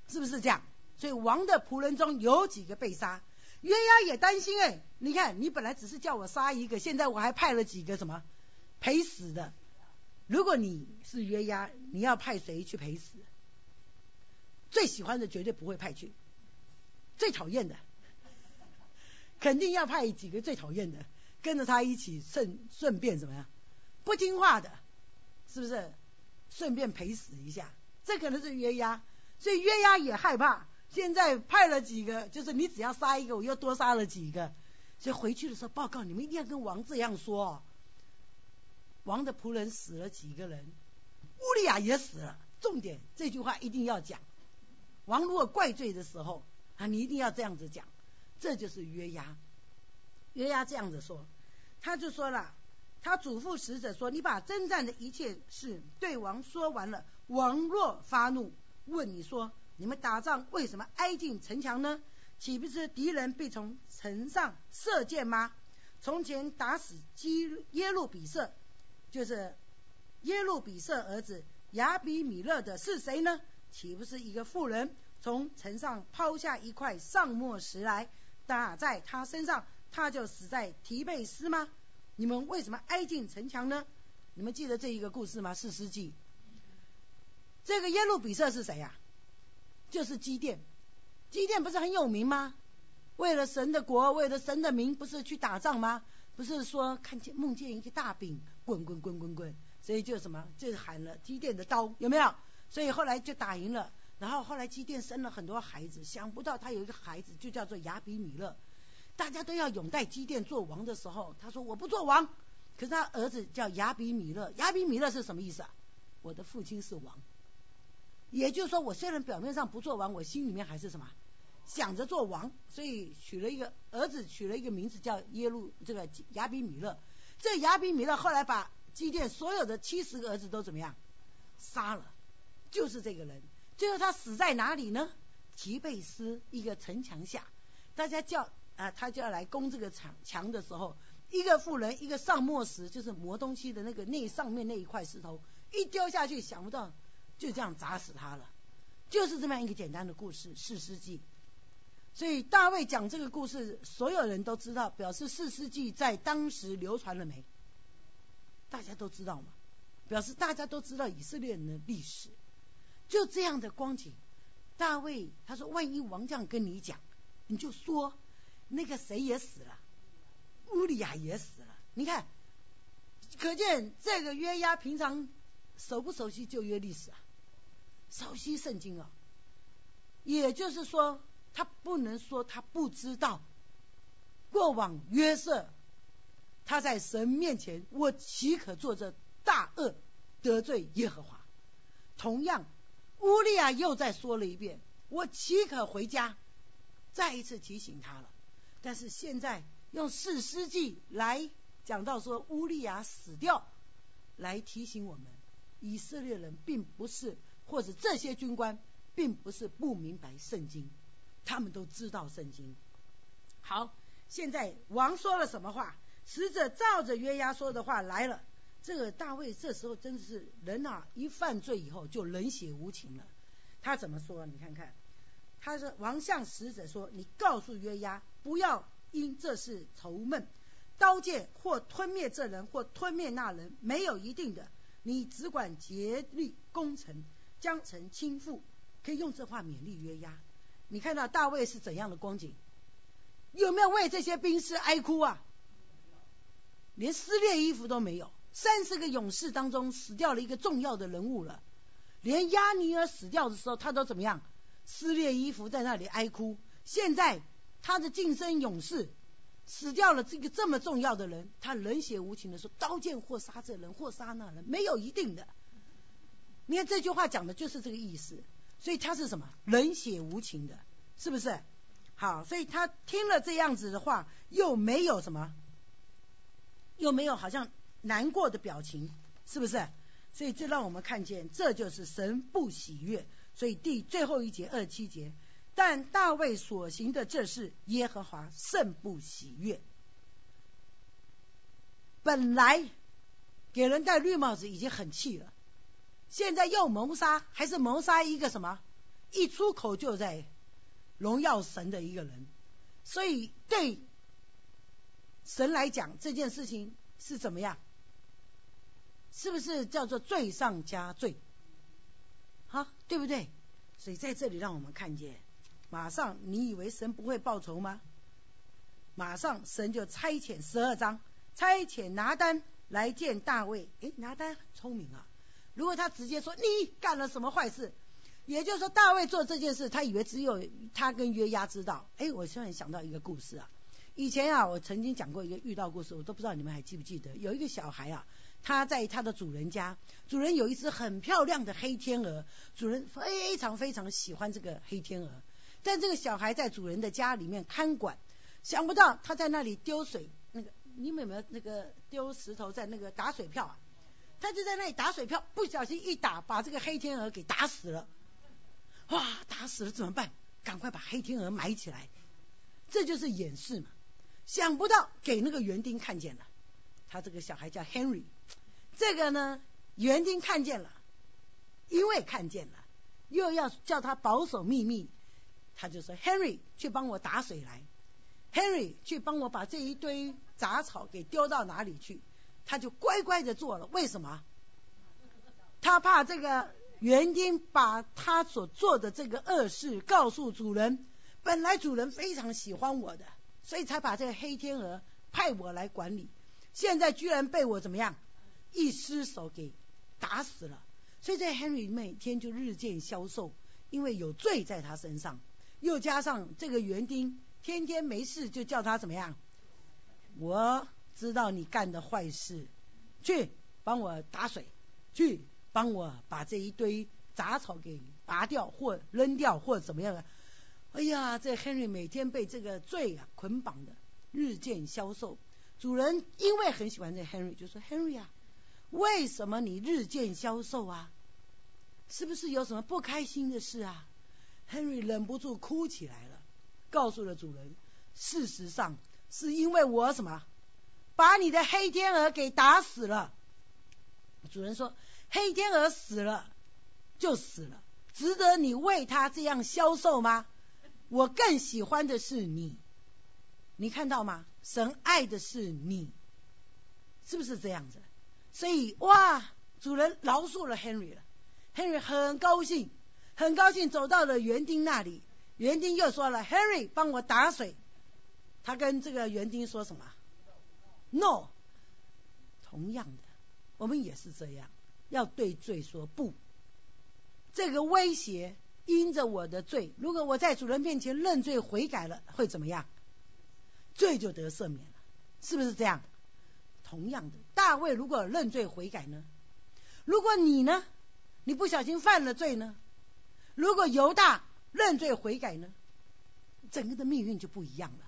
是不是这样？所以王的仆人中有几个被杀，约押也担心哎，你看你本来只是叫我杀一个，现在我还派了几个什么？陪死的，如果你是约押，你要派谁去陪死？最喜欢的绝对不会派去，最讨厌的，肯定要派几个最讨厌的跟着他一起，顺顺便怎么样？不听话的，是不是？顺便陪死一下，这可能是约押，所以约押也害怕。现在派了几个，就是你只要杀一个，我又多杀了几个，所以回去的时候报告，你们一定要跟王这样说。王的仆人死了几个人，乌利亚也死了。重点这句话一定要讲。王如果怪罪的时候啊，你一定要这样子讲。这就是约押。约押这样子说，他就说了，他嘱咐使者说：“你把征战的一切事对王说完了。王若发怒，问你说：你们打仗为什么挨近城墙呢？岂不是敌人必从城上射箭吗？从前打死基耶路比色。”就是耶路比色儿子亚比米勒的是谁呢？岂不是一个妇人从城上抛下一块上墨石来打在他身上，他就死在提贝斯吗？你们为什么挨近城墙呢？你们记得这一个故事吗？四世纪。这个耶路比色是谁呀？就是基甸。基甸不是很有名吗？为了神的国，为了神的名，不是去打仗吗？不是说看见梦见一个大饼。滚滚滚滚滚，所以就什么，就喊了基甸的刀，有没有？所以后来就打赢了。然后后来基甸生了很多孩子，想不到他有一个孩子就叫做亚比米勒。大家都要拥戴基甸做王的时候，他说我不做王。可是他儿子叫亚比米勒，亚比米勒是什么意思啊？我的父亲是王。也就是说，我虽然表面上不做王，我心里面还是什么，想着做王。所以取了一个儿子，取了一个名字叫耶路，这个亚比米勒。这亚比米勒后来把基甸所有的七十个儿子都怎么样杀了？就是这个人。最后他死在哪里呢？提贝斯一个城墙下。大家叫啊，他就要来攻这个墙墙的时候，一个妇人一个上磨石，就是磨东西的那个那上面那一块石头，一丢下去，想不到就这样砸死他了。就是这么样一个简单的故事，四世纪。所以大卫讲这个故事，所有人都知道，表示四世纪在当时流传了没？大家都知道吗？表示大家都知道以色列人的历史，就这样的光景。大卫他说：“万一王将跟你讲，你就说那个谁也死了，乌利亚也死了。你看，可见这个约押平常熟不熟悉旧约历史啊？熟悉圣经啊？也就是说。”他不能说他不知道过往约瑟，他在神面前，我岂可做这大恶得罪耶和华？同样，乌利亚又再说了一遍，我岂可回家？再一次提醒他了。但是现在用四诗记来讲到说乌利亚死掉，来提醒我们以色列人并不是，或者这些军官并不是不明白圣经，他们都知道圣经。好，现在王说了什么话？使者照着约押说的话来了。这个大卫这时候真的是人啊，一犯罪以后就冷血无情了。他怎么说？你看看，他说王向使者说：“你告诉约押，不要因这事愁闷。刀剑或吞灭这人，或吞灭那人，没有一定的。你只管竭力攻城，将城倾覆。可以用这话勉励约押。你看到大卫是怎样的光景？有没有为这些兵士哀哭啊？连撕裂衣服都没有。三十个勇士当中死掉了一个重要的人物了。连亚尼尔死掉的时候，他都怎么样？撕裂衣服在那里哀哭。现在他的晋升勇士死掉了，这个这么重要的人，他冷血无情的说：“刀剑或杀这人，或杀那人，没有一定的。”你看这句话讲的就是这个意思。所以他是什么？冷血无情的，是不是？好，所以他听了这样子的话，又没有什么，又没有好像难过的表情，是不是？所以这让我们看见，这就是神不喜悦。所以第最后一节二七节，但大卫所行的这事，耶和华甚不喜悦。本来给人戴绿帽子已经很气了，现在又谋杀，还是谋杀一个什么？一出口就在。荣耀神的一个人，所以对神来讲，这件事情是怎么样？是不是叫做罪上加罪？好，对不对？所以在这里让我们看见，马上你以为神不会报仇吗？马上神就差遣十二章，差遣拿单来见大卫。诶，拿单很聪明啊！如果他直接说你干了什么坏事？也就是说，大卫做这件事，他以为只有他跟约押知道。哎，我突然想到一个故事啊。以前啊，我曾经讲过一个遇到故事，我都不知道你们还记不记得。有一个小孩啊，他在他的主人家，主人有一只很漂亮的黑天鹅，主人非常非常喜欢这个黑天鹅。但这个小孩在主人的家里面看管，想不到他在那里丢水，那个你们有没有那个丢石头在那个打水漂啊？他就在那里打水漂，不小心一打，把这个黑天鹅给打死了。哇！打死了怎么办？赶快把黑天鹅埋起来，这就是掩饰嘛。想不到给那个园丁看见了，他这个小孩叫 Henry，这个呢园丁看见了，因为看见了，又要叫他保守秘密，他就说 Henry 去帮我打水来，Henry 去帮我把这一堆杂草给丢到哪里去，他就乖乖的做了。为什么？他怕这个。园丁把他所做的这个恶事告诉主人，本来主人非常喜欢我的，所以才把这个黑天鹅派我来管理。现在居然被我怎么样一失手给打死了，所以这 Henry 每天就日渐消瘦，因为有罪在他身上，又加上这个园丁天天没事就叫他怎么样？我知道你干的坏事，去帮我打水，去。帮我把这一堆杂草给拔掉，或扔掉，或怎么样啊？哎呀，这 Henry 每天被这个罪啊捆绑的，日渐消瘦。主人因为很喜欢这 Henry，就说 Henry 啊，为什么你日渐消瘦啊？是不是有什么不开心的事啊？Henry 忍不住哭起来了，告诉了主人，事实上是因为我什么，把你的黑天鹅给打死了。主人说。黑天鹅死了就死了，值得你为他这样消瘦吗？我更喜欢的是你，你看到吗？神爱的是你，是不是这样子？所以哇，主人饶恕了 Henry 了，Henry 很高兴，很高兴走到了园丁那里。园丁又说了：“Henry，帮我打水。”他跟这个园丁说什么？No。同样的，我们也是这样。要对罪说不，这个威胁因着我的罪，如果我在主人面前认罪悔改了，会怎么样？罪就得赦免了，是不是这样？同样的，大卫如果认罪悔改呢？如果你呢？你不小心犯了罪呢？如果犹大认罪悔改呢？整个的命运就不一样了，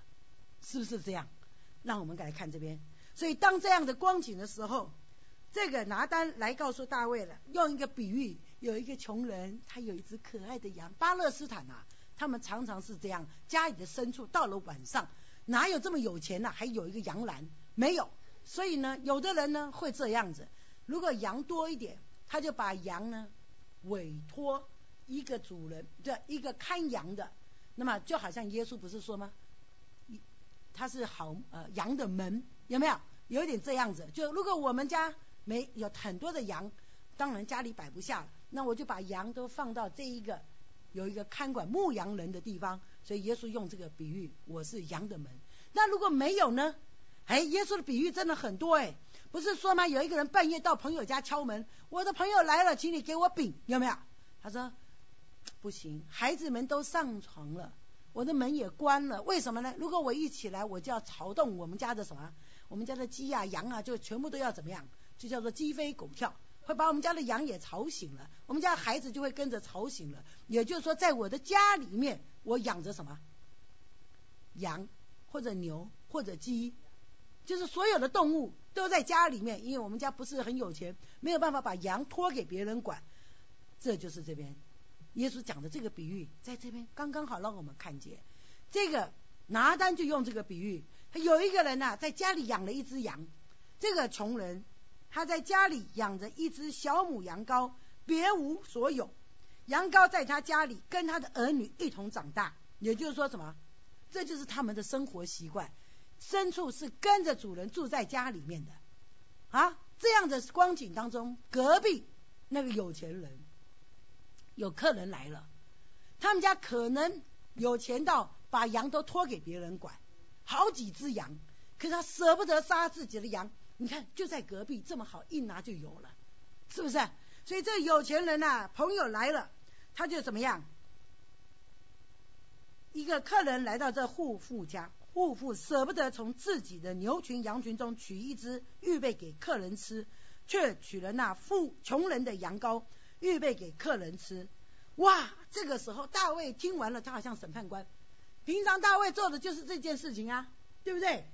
是不是这样？让我们来看这边。所以当这样的光景的时候。这个拿单来告诉大卫了，用一个比喻，有一个穷人，他有一只可爱的羊。巴勒斯坦啊，他们常常是这样，家里的牲畜到了晚上，哪有这么有钱呢？还有一个羊栏，没有。所以呢，有的人呢会这样子，如果羊多一点，他就把羊呢委托一个主人，对，一个看羊的。那么就好像耶稣不是说吗？他是好呃羊的门，有没有？有一点这样子。就如果我们家没有很多的羊，当然家里摆不下了，那我就把羊都放到这一个有一个看管牧羊人的地方。所以耶稣用这个比喻，我是羊的门。那如果没有呢？哎，耶稣的比喻真的很多哎，不是说吗？有一个人半夜到朋友家敲门，我的朋友来了，请你给我饼，有没有？他说。不行，孩子们都上床了，我的门也关了。为什么呢？如果我一起来，我就要吵动我们家的什么？我们家的鸡啊、羊啊，就全部都要怎么样？就叫做鸡飞狗跳，会把我们家的羊也吵醒了，我们家孩子就会跟着吵醒了。也就是说，在我的家里面，我养着什么？羊或者牛或者鸡，就是所有的动物都在家里面。因为我们家不是很有钱，没有办法把羊托给别人管，这就是这边。耶稣讲的这个比喻，在这边刚刚好让我们看见，这个拿单就用这个比喻，他有一个人呐，在家里养了一只羊，这个穷人他在家里养着一只小母羊羔，别无所有，羊羔在他家里跟他的儿女一同长大，也就是说什么？这就是他们的生活习惯，牲畜是跟着主人住在家里面的。啊，这样的光景当中，隔壁那个有钱人。有客人来了，他们家可能有钱到把羊都托给别人管，好几只羊，可是他舍不得杀自己的羊。你看就在隔壁，这么好，一拿就有了，是不是？所以这有钱人呐，朋友来了，他就怎么样？一个客人来到这户妇家，户妇舍不得从自己的牛群羊群中取一只预备给客人吃，却取了那富穷人的羊羔。预备给客人吃，哇！这个时候大卫听完了，他好像审判官。平常大卫做的就是这件事情啊，对不对？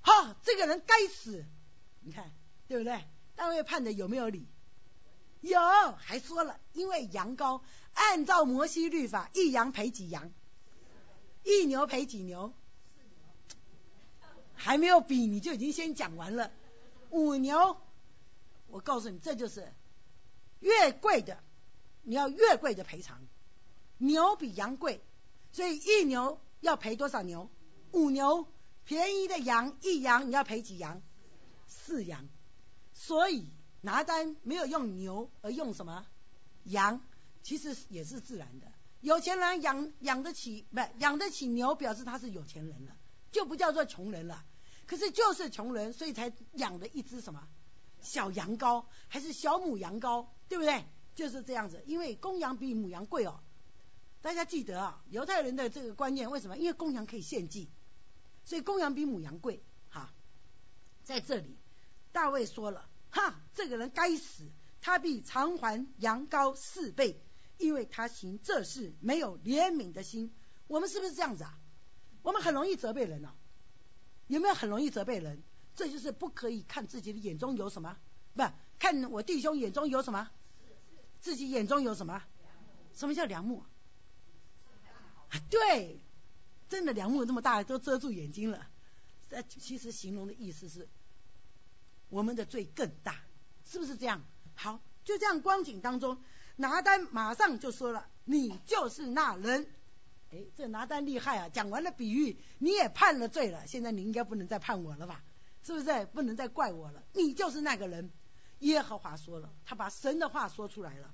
好，这个人该死，你看对不对？大卫判的有没有理？有，还说了，因为羊羔按照摩西律法，一羊赔几羊，一牛赔几牛，还没有比你就已经先讲完了。五牛，我告诉你，这就是。越贵的，你要越贵的赔偿。牛比羊贵，所以一牛要赔多少牛？五牛。便宜的羊一羊你要赔几羊？四羊。所以拿单没有用牛，而用什么？羊，其实也是自然的。有钱人养养得起，不养得起牛，表示他是有钱人了，就不叫做穷人了。可是就是穷人，所以才养了一只什么？小羊羔还是小母羊羔，对不对？就是这样子，因为公羊比母羊贵哦。大家记得啊，犹太人的这个观念为什么？因为公羊可以献祭，所以公羊比母羊贵。哈，在这里，大卫说了：哈，这个人该死，他必偿还羊羔四倍，因为他行这事没有怜悯的心。我们是不是这样子啊？我们很容易责备人哦，有没有很容易责备人？这就是不可以看自己的眼中有什么，不看我弟兄眼中有什么，自己眼中有什么？什么叫良木？对，真的良木这么大都遮住眼睛了。呃，其实形容的意思是，我们的罪更大，是不是这样？好，就这样光景当中，拿单马上就说了：“你就是那人。”哎，这拿单厉害啊！讲完了比喻，你也判了罪了，现在你应该不能再判我了吧？是不是不能再怪我了？你就是那个人。耶和华说了，他把神的话说出来了。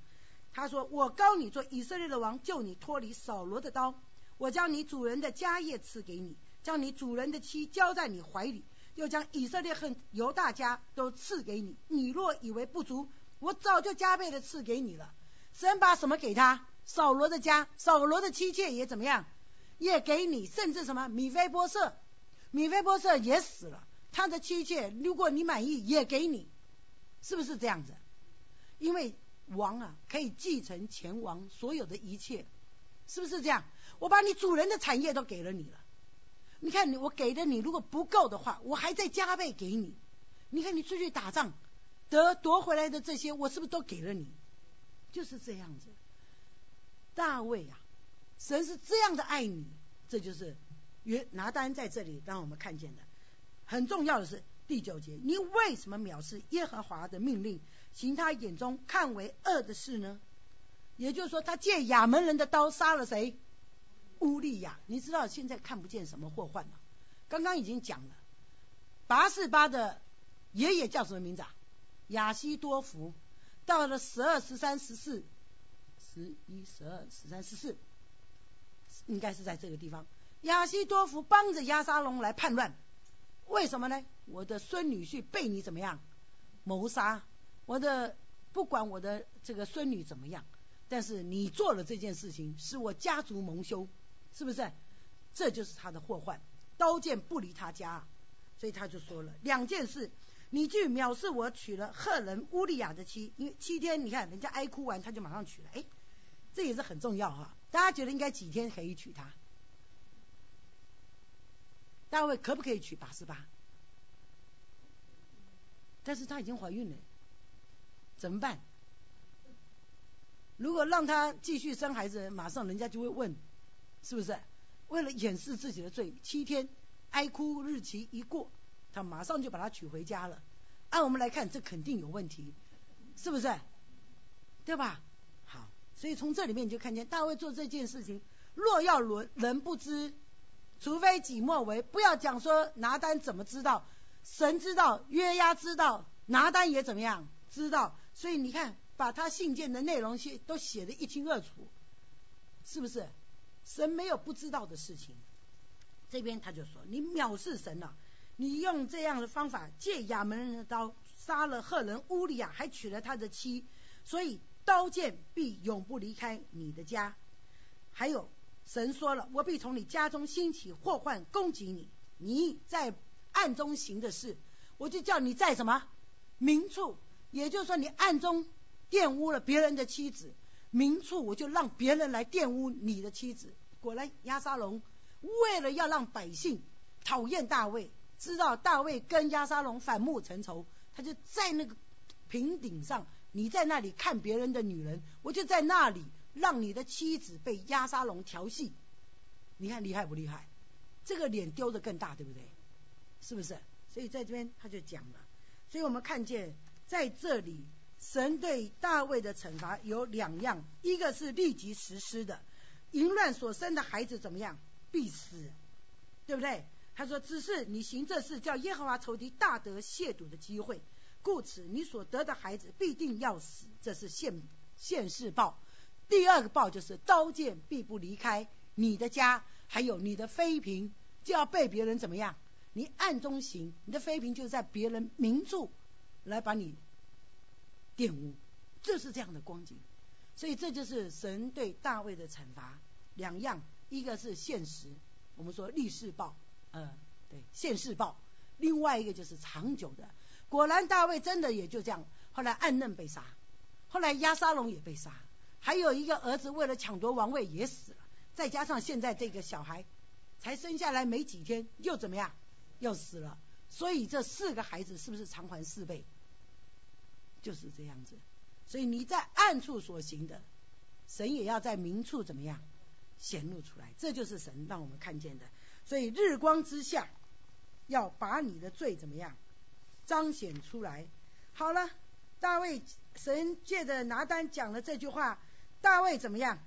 他说：“我高你做以色列的王，救你脱离扫罗的刀。我将你主人的家业赐给你，将你主人的妻交在你怀里，又将以色列和犹大家都赐给你。你若以为不足，我早就加倍的赐给你了。神把什么给他？扫罗的家，扫罗的妻妾也怎么样？也给你，甚至什么米菲波色，米菲波色也死了。”他的妻妾，如果你满意，也给你，是不是这样子？因为王啊，可以继承前王所有的一切，是不是这样？我把你主人的产业都给了你了，你看你，我给的你如果不够的话，我还在加倍给你。你看，你出去打仗，得夺回来的这些，我是不是都给了你？就是这样子。大卫啊，神是这样的爱你，这就是约拿单在这里让我们看见的。很重要的是第九节，你为什么藐视耶和华的命令，行他眼中看为恶的事呢？也就是说，他借亚门人的刀杀了谁？乌利亚。你知道现在看不见什么祸患了？刚刚已经讲了，拔示巴的爷爷叫什么名字啊？亚西多福。到了十二、十三、十四、十一、十二、十三、十四，应该是在这个地方。亚西多福帮着亚沙龙来叛乱。为什么呢？我的孙女婿被你怎么样谋杀？我的不管我的这个孙女怎么样，但是你做了这件事情，使我家族蒙羞，是不是？这就是他的祸患，刀剑不离他家，所以他就说了两件事：你去藐视我，娶了赫人乌利亚的妻，因为七天，你看人家哀哭完，他就马上娶了，哎，这也是很重要哈。大家觉得应该几天可以娶她？大卫可不可以娶八十八？但是她已经怀孕了，怎么办？如果让她继续生孩子，马上人家就会问，是不是？为了掩饰自己的罪，七天哀哭日期一过，他马上就把她娶回家了。按我们来看，这肯定有问题，是不是？对吧？好，所以从这里面你就看见大卫做这件事情，若要人人不知。除非己莫为，不要讲说拿单怎么知道，神知道，约押知道，拿单也怎么样知道，所以你看，把他信件的内容写都写得一清二楚，是不是？神没有不知道的事情。这边他就说，你藐视神了，你用这样的方法借亚门人的刀杀了赫人乌利亚，还娶了他的妻，所以刀剑必永不离开你的家，还有。神说了，我必从你家中兴起祸患攻击你。你在暗中行的事，我就叫你在什么明处，也就是说你暗中玷污了别人的妻子，明处我就让别人来玷污你的妻子。果然，亚沙龙为了要让百姓讨厌大卫，知道大卫跟亚沙龙反目成仇，他就在那个平顶上，你在那里看别人的女人，我就在那里。让你的妻子被压沙龙调戏，你看厉害不厉害？这个脸丢的更大，对不对？是不是？所以在这边他就讲了，所以我们看见在这里，神对大卫的惩罚有两样，一个是立即实施的，淫乱所生的孩子怎么样？必死，对不对？他说，只是你行这事，叫耶和华仇敌大得亵渎的机会，故此你所得的孩子必定要死，这是现现世报。第二个报就是刀剑必不离开你的家，还有你的妃嫔就要被别人怎么样？你暗中行，你的妃嫔就在别人明处来把你玷污，就是这样的光景。所以这就是神对大卫的惩罚，两样，一个是现实，我们说历世报，呃，对，现世报；另外一个就是长久的。果然大卫真的也就这样，后来暗嫩被杀，后来亚沙龙也被杀。还有一个儿子为了抢夺王位也死了，再加上现在这个小孩才生下来没几天又怎么样，又死了，所以这四个孩子是不是偿还四倍？就是这样子，所以你在暗处所行的，神也要在明处怎么样显露出来，这就是神让我们看见的。所以日光之下要把你的罪怎么样彰显出来。好了，大卫神借着拿单讲了这句话。大卫怎么样？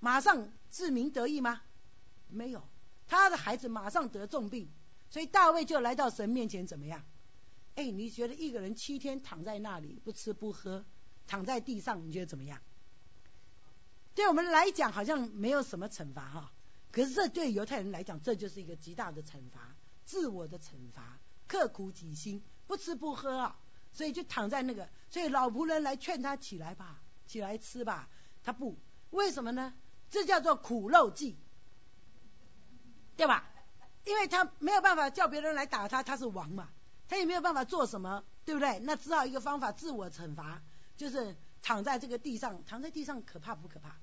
马上自鸣得意吗？没有，他的孩子马上得重病，所以大卫就来到神面前怎么样？哎，你觉得一个人七天躺在那里不吃不喝，躺在地上，你觉得怎么样？对我们来讲好像没有什么惩罚哈，可是这对犹太人来讲，这就是一个极大的惩罚，自我的惩罚，刻苦己心，不吃不喝啊。所以就躺在那个，所以老仆人来劝他起来吧，起来吃吧，他不，为什么呢？这叫做苦肉计，对吧？因为他没有办法叫别人来打他，他是王嘛，他也没有办法做什么，对不对？那只好一个方法自我惩罚，就是躺在这个地上，躺在地上可怕不可怕？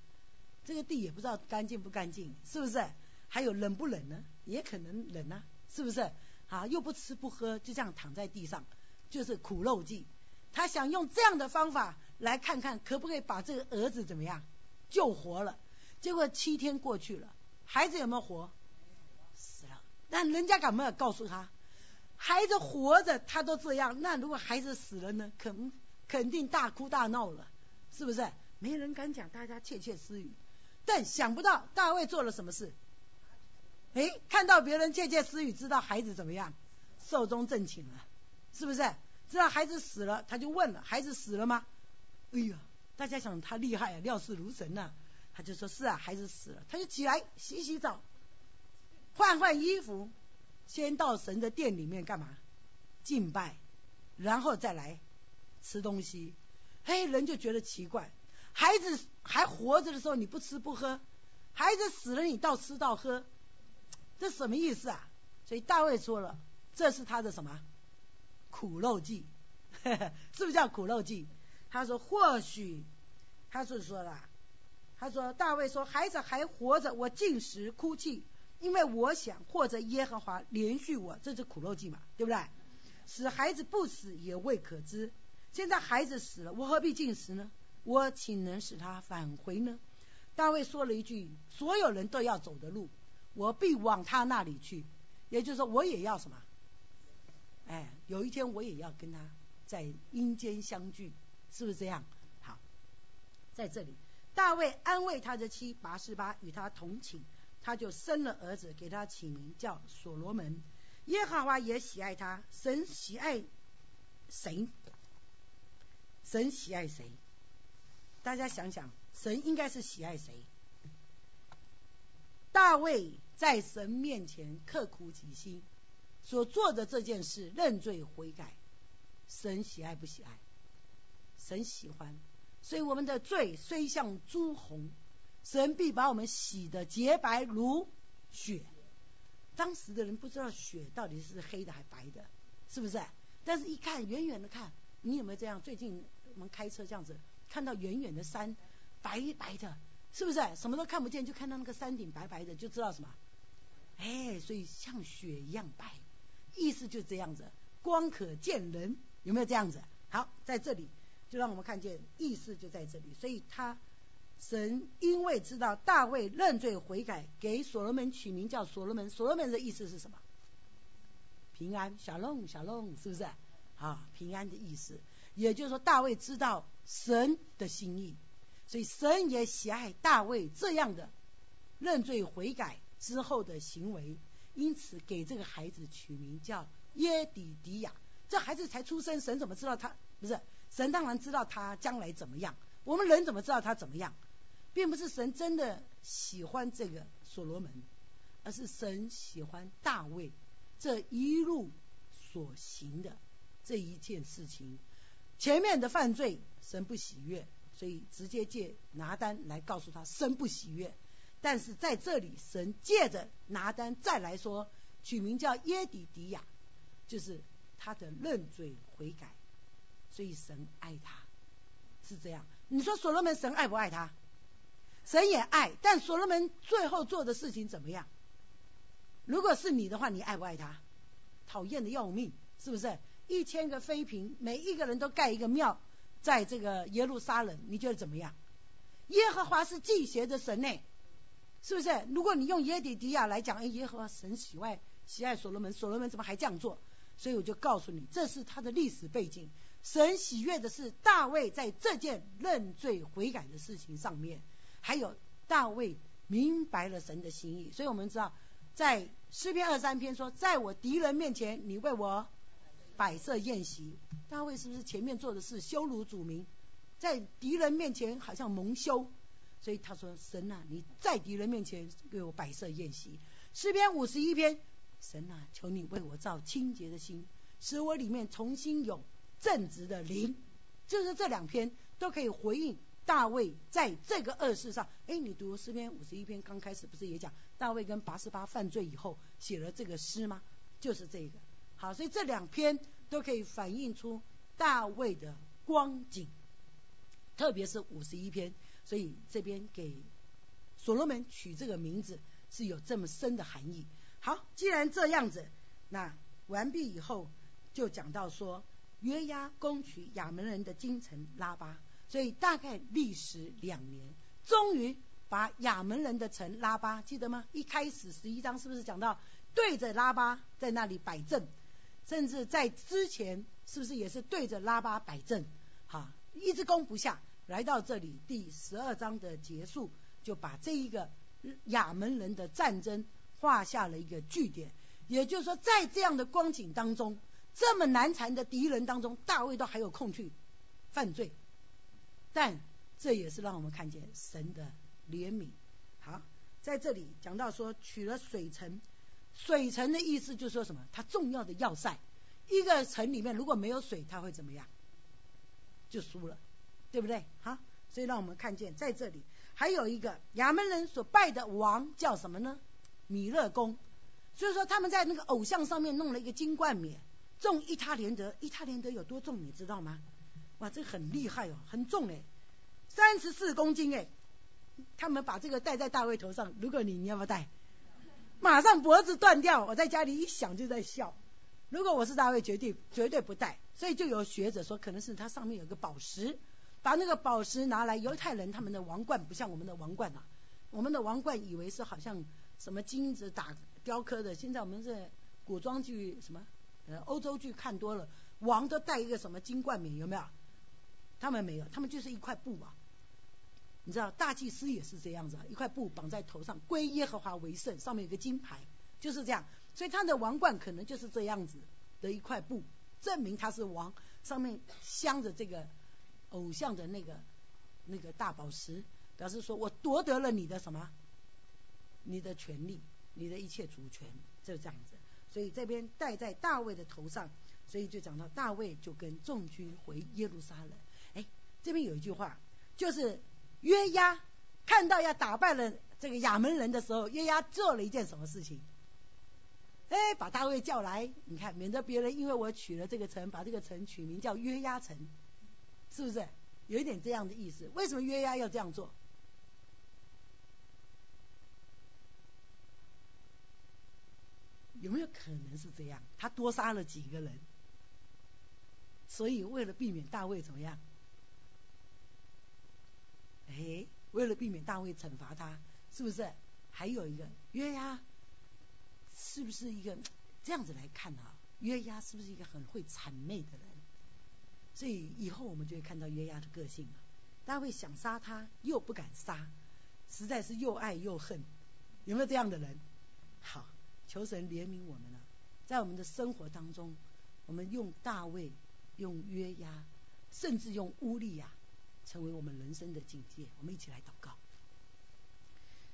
这个地也不知道干净不干净，是不是？还有冷不冷呢？也可能冷啊，是不是？啊，又不吃不喝，就这样躺在地上，就是苦肉计。他想用这样的方法来看看可不可以把这个儿子怎么样救活了。结果七天过去了，孩子有没有活？死了。但人家敢不敢告诉他，孩子活着他都这样，那如果孩子死了呢？肯肯定大哭大闹了，是不是？没人敢讲，大家窃窃私语。但想不到大卫做了什么事？哎，看到别人窃窃私语，知道孩子怎么样，寿终正寝了，是不是？知道孩子死了，他就问了：孩子死了吗？哎呀，大家想他厉害啊，料事如神呐。他就说是啊，孩子死了。他就起来洗洗澡，换换衣服，先到神的殿里面干嘛？敬拜，然后再来吃东西。嘿，人就觉得奇怪，孩子还活着的时候你不吃不喝，孩子死了你倒吃倒喝。这什么意思啊？所以大卫说了，这是他的什么苦肉计？是不是叫苦肉计？他说或许，他是说了，他说大卫说孩子还活着，我进食哭泣，因为我想或者耶和华连续我，这是苦肉计嘛，对不对？使孩子不死也未可知。现在孩子死了，我何必进食呢？我岂能使他返回呢？大卫说了一句所有人都要走的路。我必往他那里去，也就是说，我也要什么？哎，有一天我也要跟他在阴间相聚，是不是这样？好，在这里，大卫安慰他的妻拔示巴，与他同寝，他就生了儿子，给他起名叫所罗门。耶和华也喜爱他，神喜爱谁？神喜爱谁？大家想想，神应该是喜爱谁？大卫在神面前刻苦己心，所做的这件事认罪悔改，神喜爱不喜爱？神喜欢，所以我们的罪虽像朱红，神必把我们洗的洁白如雪。当时的人不知道雪到底是黑的还白的，是不是？但是一看远远的看，你有没有这样？最近我们开车这样子，看到远远的山白白的。是不是什么都看不见，就看到那个山顶白白的，就知道什么？哎，所以像雪一样白，意思就这样子，光可见人，有没有这样子？好，在这里就让我们看见意思就在这里。所以他神因为知道大卫认罪悔改，给所罗门取名叫所罗门。所罗门的意思是什么？平安，小龙，小龙，是不是？啊，平安的意思。也就是说，大卫知道神的心意。所以神也喜爱大卫这样的认罪悔改之后的行为，因此给这个孩子取名叫耶底迪亚。这孩子才出生，神怎么知道他不是？神当然知道他将来怎么样。我们人怎么知道他怎么样？并不是神真的喜欢这个所罗门，而是神喜欢大卫这一路所行的这一件事情。前面的犯罪，神不喜悦。所以直接借拿单来告诉他神不喜悦，但是在这里神借着拿单再来说取名叫耶底迪亚，就是他的认罪悔改，所以神爱他，是这样。你说所罗门神爱不爱他？神也爱，但所罗门最后做的事情怎么样？如果是你的话，你爱不爱他？讨厌的要命，是不是？一千个妃嫔，每一个人都盖一个庙。在这个耶路撒冷，你觉得怎么样？耶和华是祭邪的神呢，是不是？如果你用耶底迪亚来讲，哎，耶和华神喜爱喜爱所罗门，所罗门怎么还这样做？所以我就告诉你，这是他的历史背景。神喜悦的是大卫在这件认罪悔改的事情上面，还有大卫明白了神的心意。所以我们知道，在诗篇二三篇说，在我敌人面前，你为我。摆设宴席，大卫是不是前面做的是羞辱主名，在敌人面前好像蒙羞，所以他说：“神啊，你在敌人面前给我摆设宴席。”诗篇五十一篇，神啊，求你为我造清洁的心，使我里面重新有正直的灵。就是这两篇都可以回应大卫在这个恶事上。哎，你读诗篇五十一篇刚开始不是也讲大卫跟八十八犯罪以后写了这个诗吗？就是这个。好，所以这两篇都可以反映出大卫的光景，特别是五十一篇，所以这边给所罗门取这个名字是有这么深的含义。好，既然这样子，那完毕以后，就讲到说约押攻取亚门人的京城拉巴，所以大概历时两年，终于把亚门人的城拉巴，记得吗？一开始十一章是不是讲到对着拉巴在那里摆阵，甚至在之前是不是也是对着拉巴摆阵？哈，一直攻不下，来到这里第十二章的结束，就把这一个亚门人的战争画下了一个句点。也就是说，在这样的光景当中，这么难缠的敌人当中，大卫都还有空去犯罪，但这也是让我们看见神的怜悯。好，在这里讲到说取了水城，水城的意思就是说什么？它重要的要塞，一个城里面如果没有水，它会怎么样？就输了，对不对？好，所以让我们看见在这里还有一个衙门人所拜的王叫什么呢？米勒公。所以说他们在那个偶像上面弄了一个金冠冕，重一他连德，一他连德有多重你知道吗？哇，这很厉害哦，很重哎，三十四公斤哎。他们把这个戴在大卫头上，如果你你要不要戴？马上脖子断掉。我在家里一想就在笑。如果我是大卫，绝对绝对不戴。所以就有学者说，可能是它上面有个宝石，把那个宝石拿来。犹太人他们的王冠不像我们的王冠啊，我们的王冠以为是好像什么金子打。雕刻的，现在我们是古装剧什么，呃，欧洲剧看多了，王都戴一个什么金冠冕，有没有？他们没有，他们就是一块布啊。你知道大祭司也是这样子，一块布绑在头上，归耶和华为圣，上面有个金牌，就是这样。所以他的王冠可能就是这样子的一块布，证明他是王，上面镶着这个偶像的那个那个大宝石，表示说我夺得了你的什么，你的权利。你的一切主权就这样子，所以这边戴在大卫的头上，所以就讲到大卫就跟众军回耶路撒冷。哎，这边有一句话，就是约押看到要打败了这个亚门人的时候，约押做了一件什么事情？哎，把大卫叫来，你看，免得别人因为我取了这个城，把这个城取名叫约押城，是不是？有一点这样的意思。为什么约押要这样做？有没有可能是这样？他多杀了几个人，所以为了避免大卫怎么样？哎，为了避免大卫惩罚他，是不是？还有一个约押，是不是一个这样子来看啊？约押是不是一个很会谄媚的人？所以以后我们就会看到约押的个性了。大卫想杀他，又不敢杀，实在是又爱又恨。有没有这样的人？好。求神怜悯我们了，在我们的生活当中，我们用大卫、用约押，甚至用乌利亚，成为我们人生的境界。我们一起来祷告。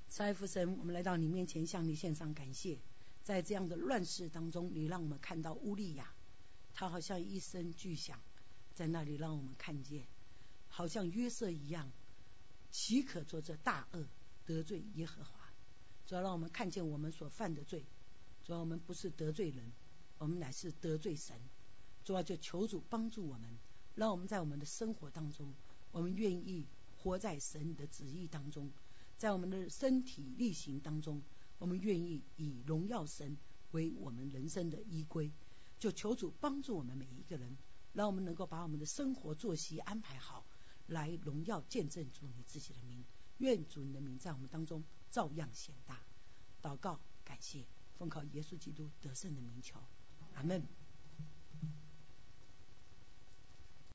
慈爱父神，我们来到你面前，向你献上感谢。在这样的乱世当中，你让我们看到乌利亚，他好像一声巨响，在那里让我们看见，好像约瑟一样，岂可做这大恶，得罪耶和华？主要让我们看见我们所犯的罪。主要我们不是得罪人，我们乃是得罪神。主要就求主帮助我们，让我们在我们的生活当中，我们愿意活在神的旨意当中，在我们的身体力行当中，我们愿意以荣耀神为我们人生的依归。就求主帮助我们每一个人，让我们能够把我们的生活作息安排好，来荣耀见证主你自己的名。愿主你的名在我们当中照样显大。祷告，感谢。奉靠耶稣基督得胜的名求，阿门。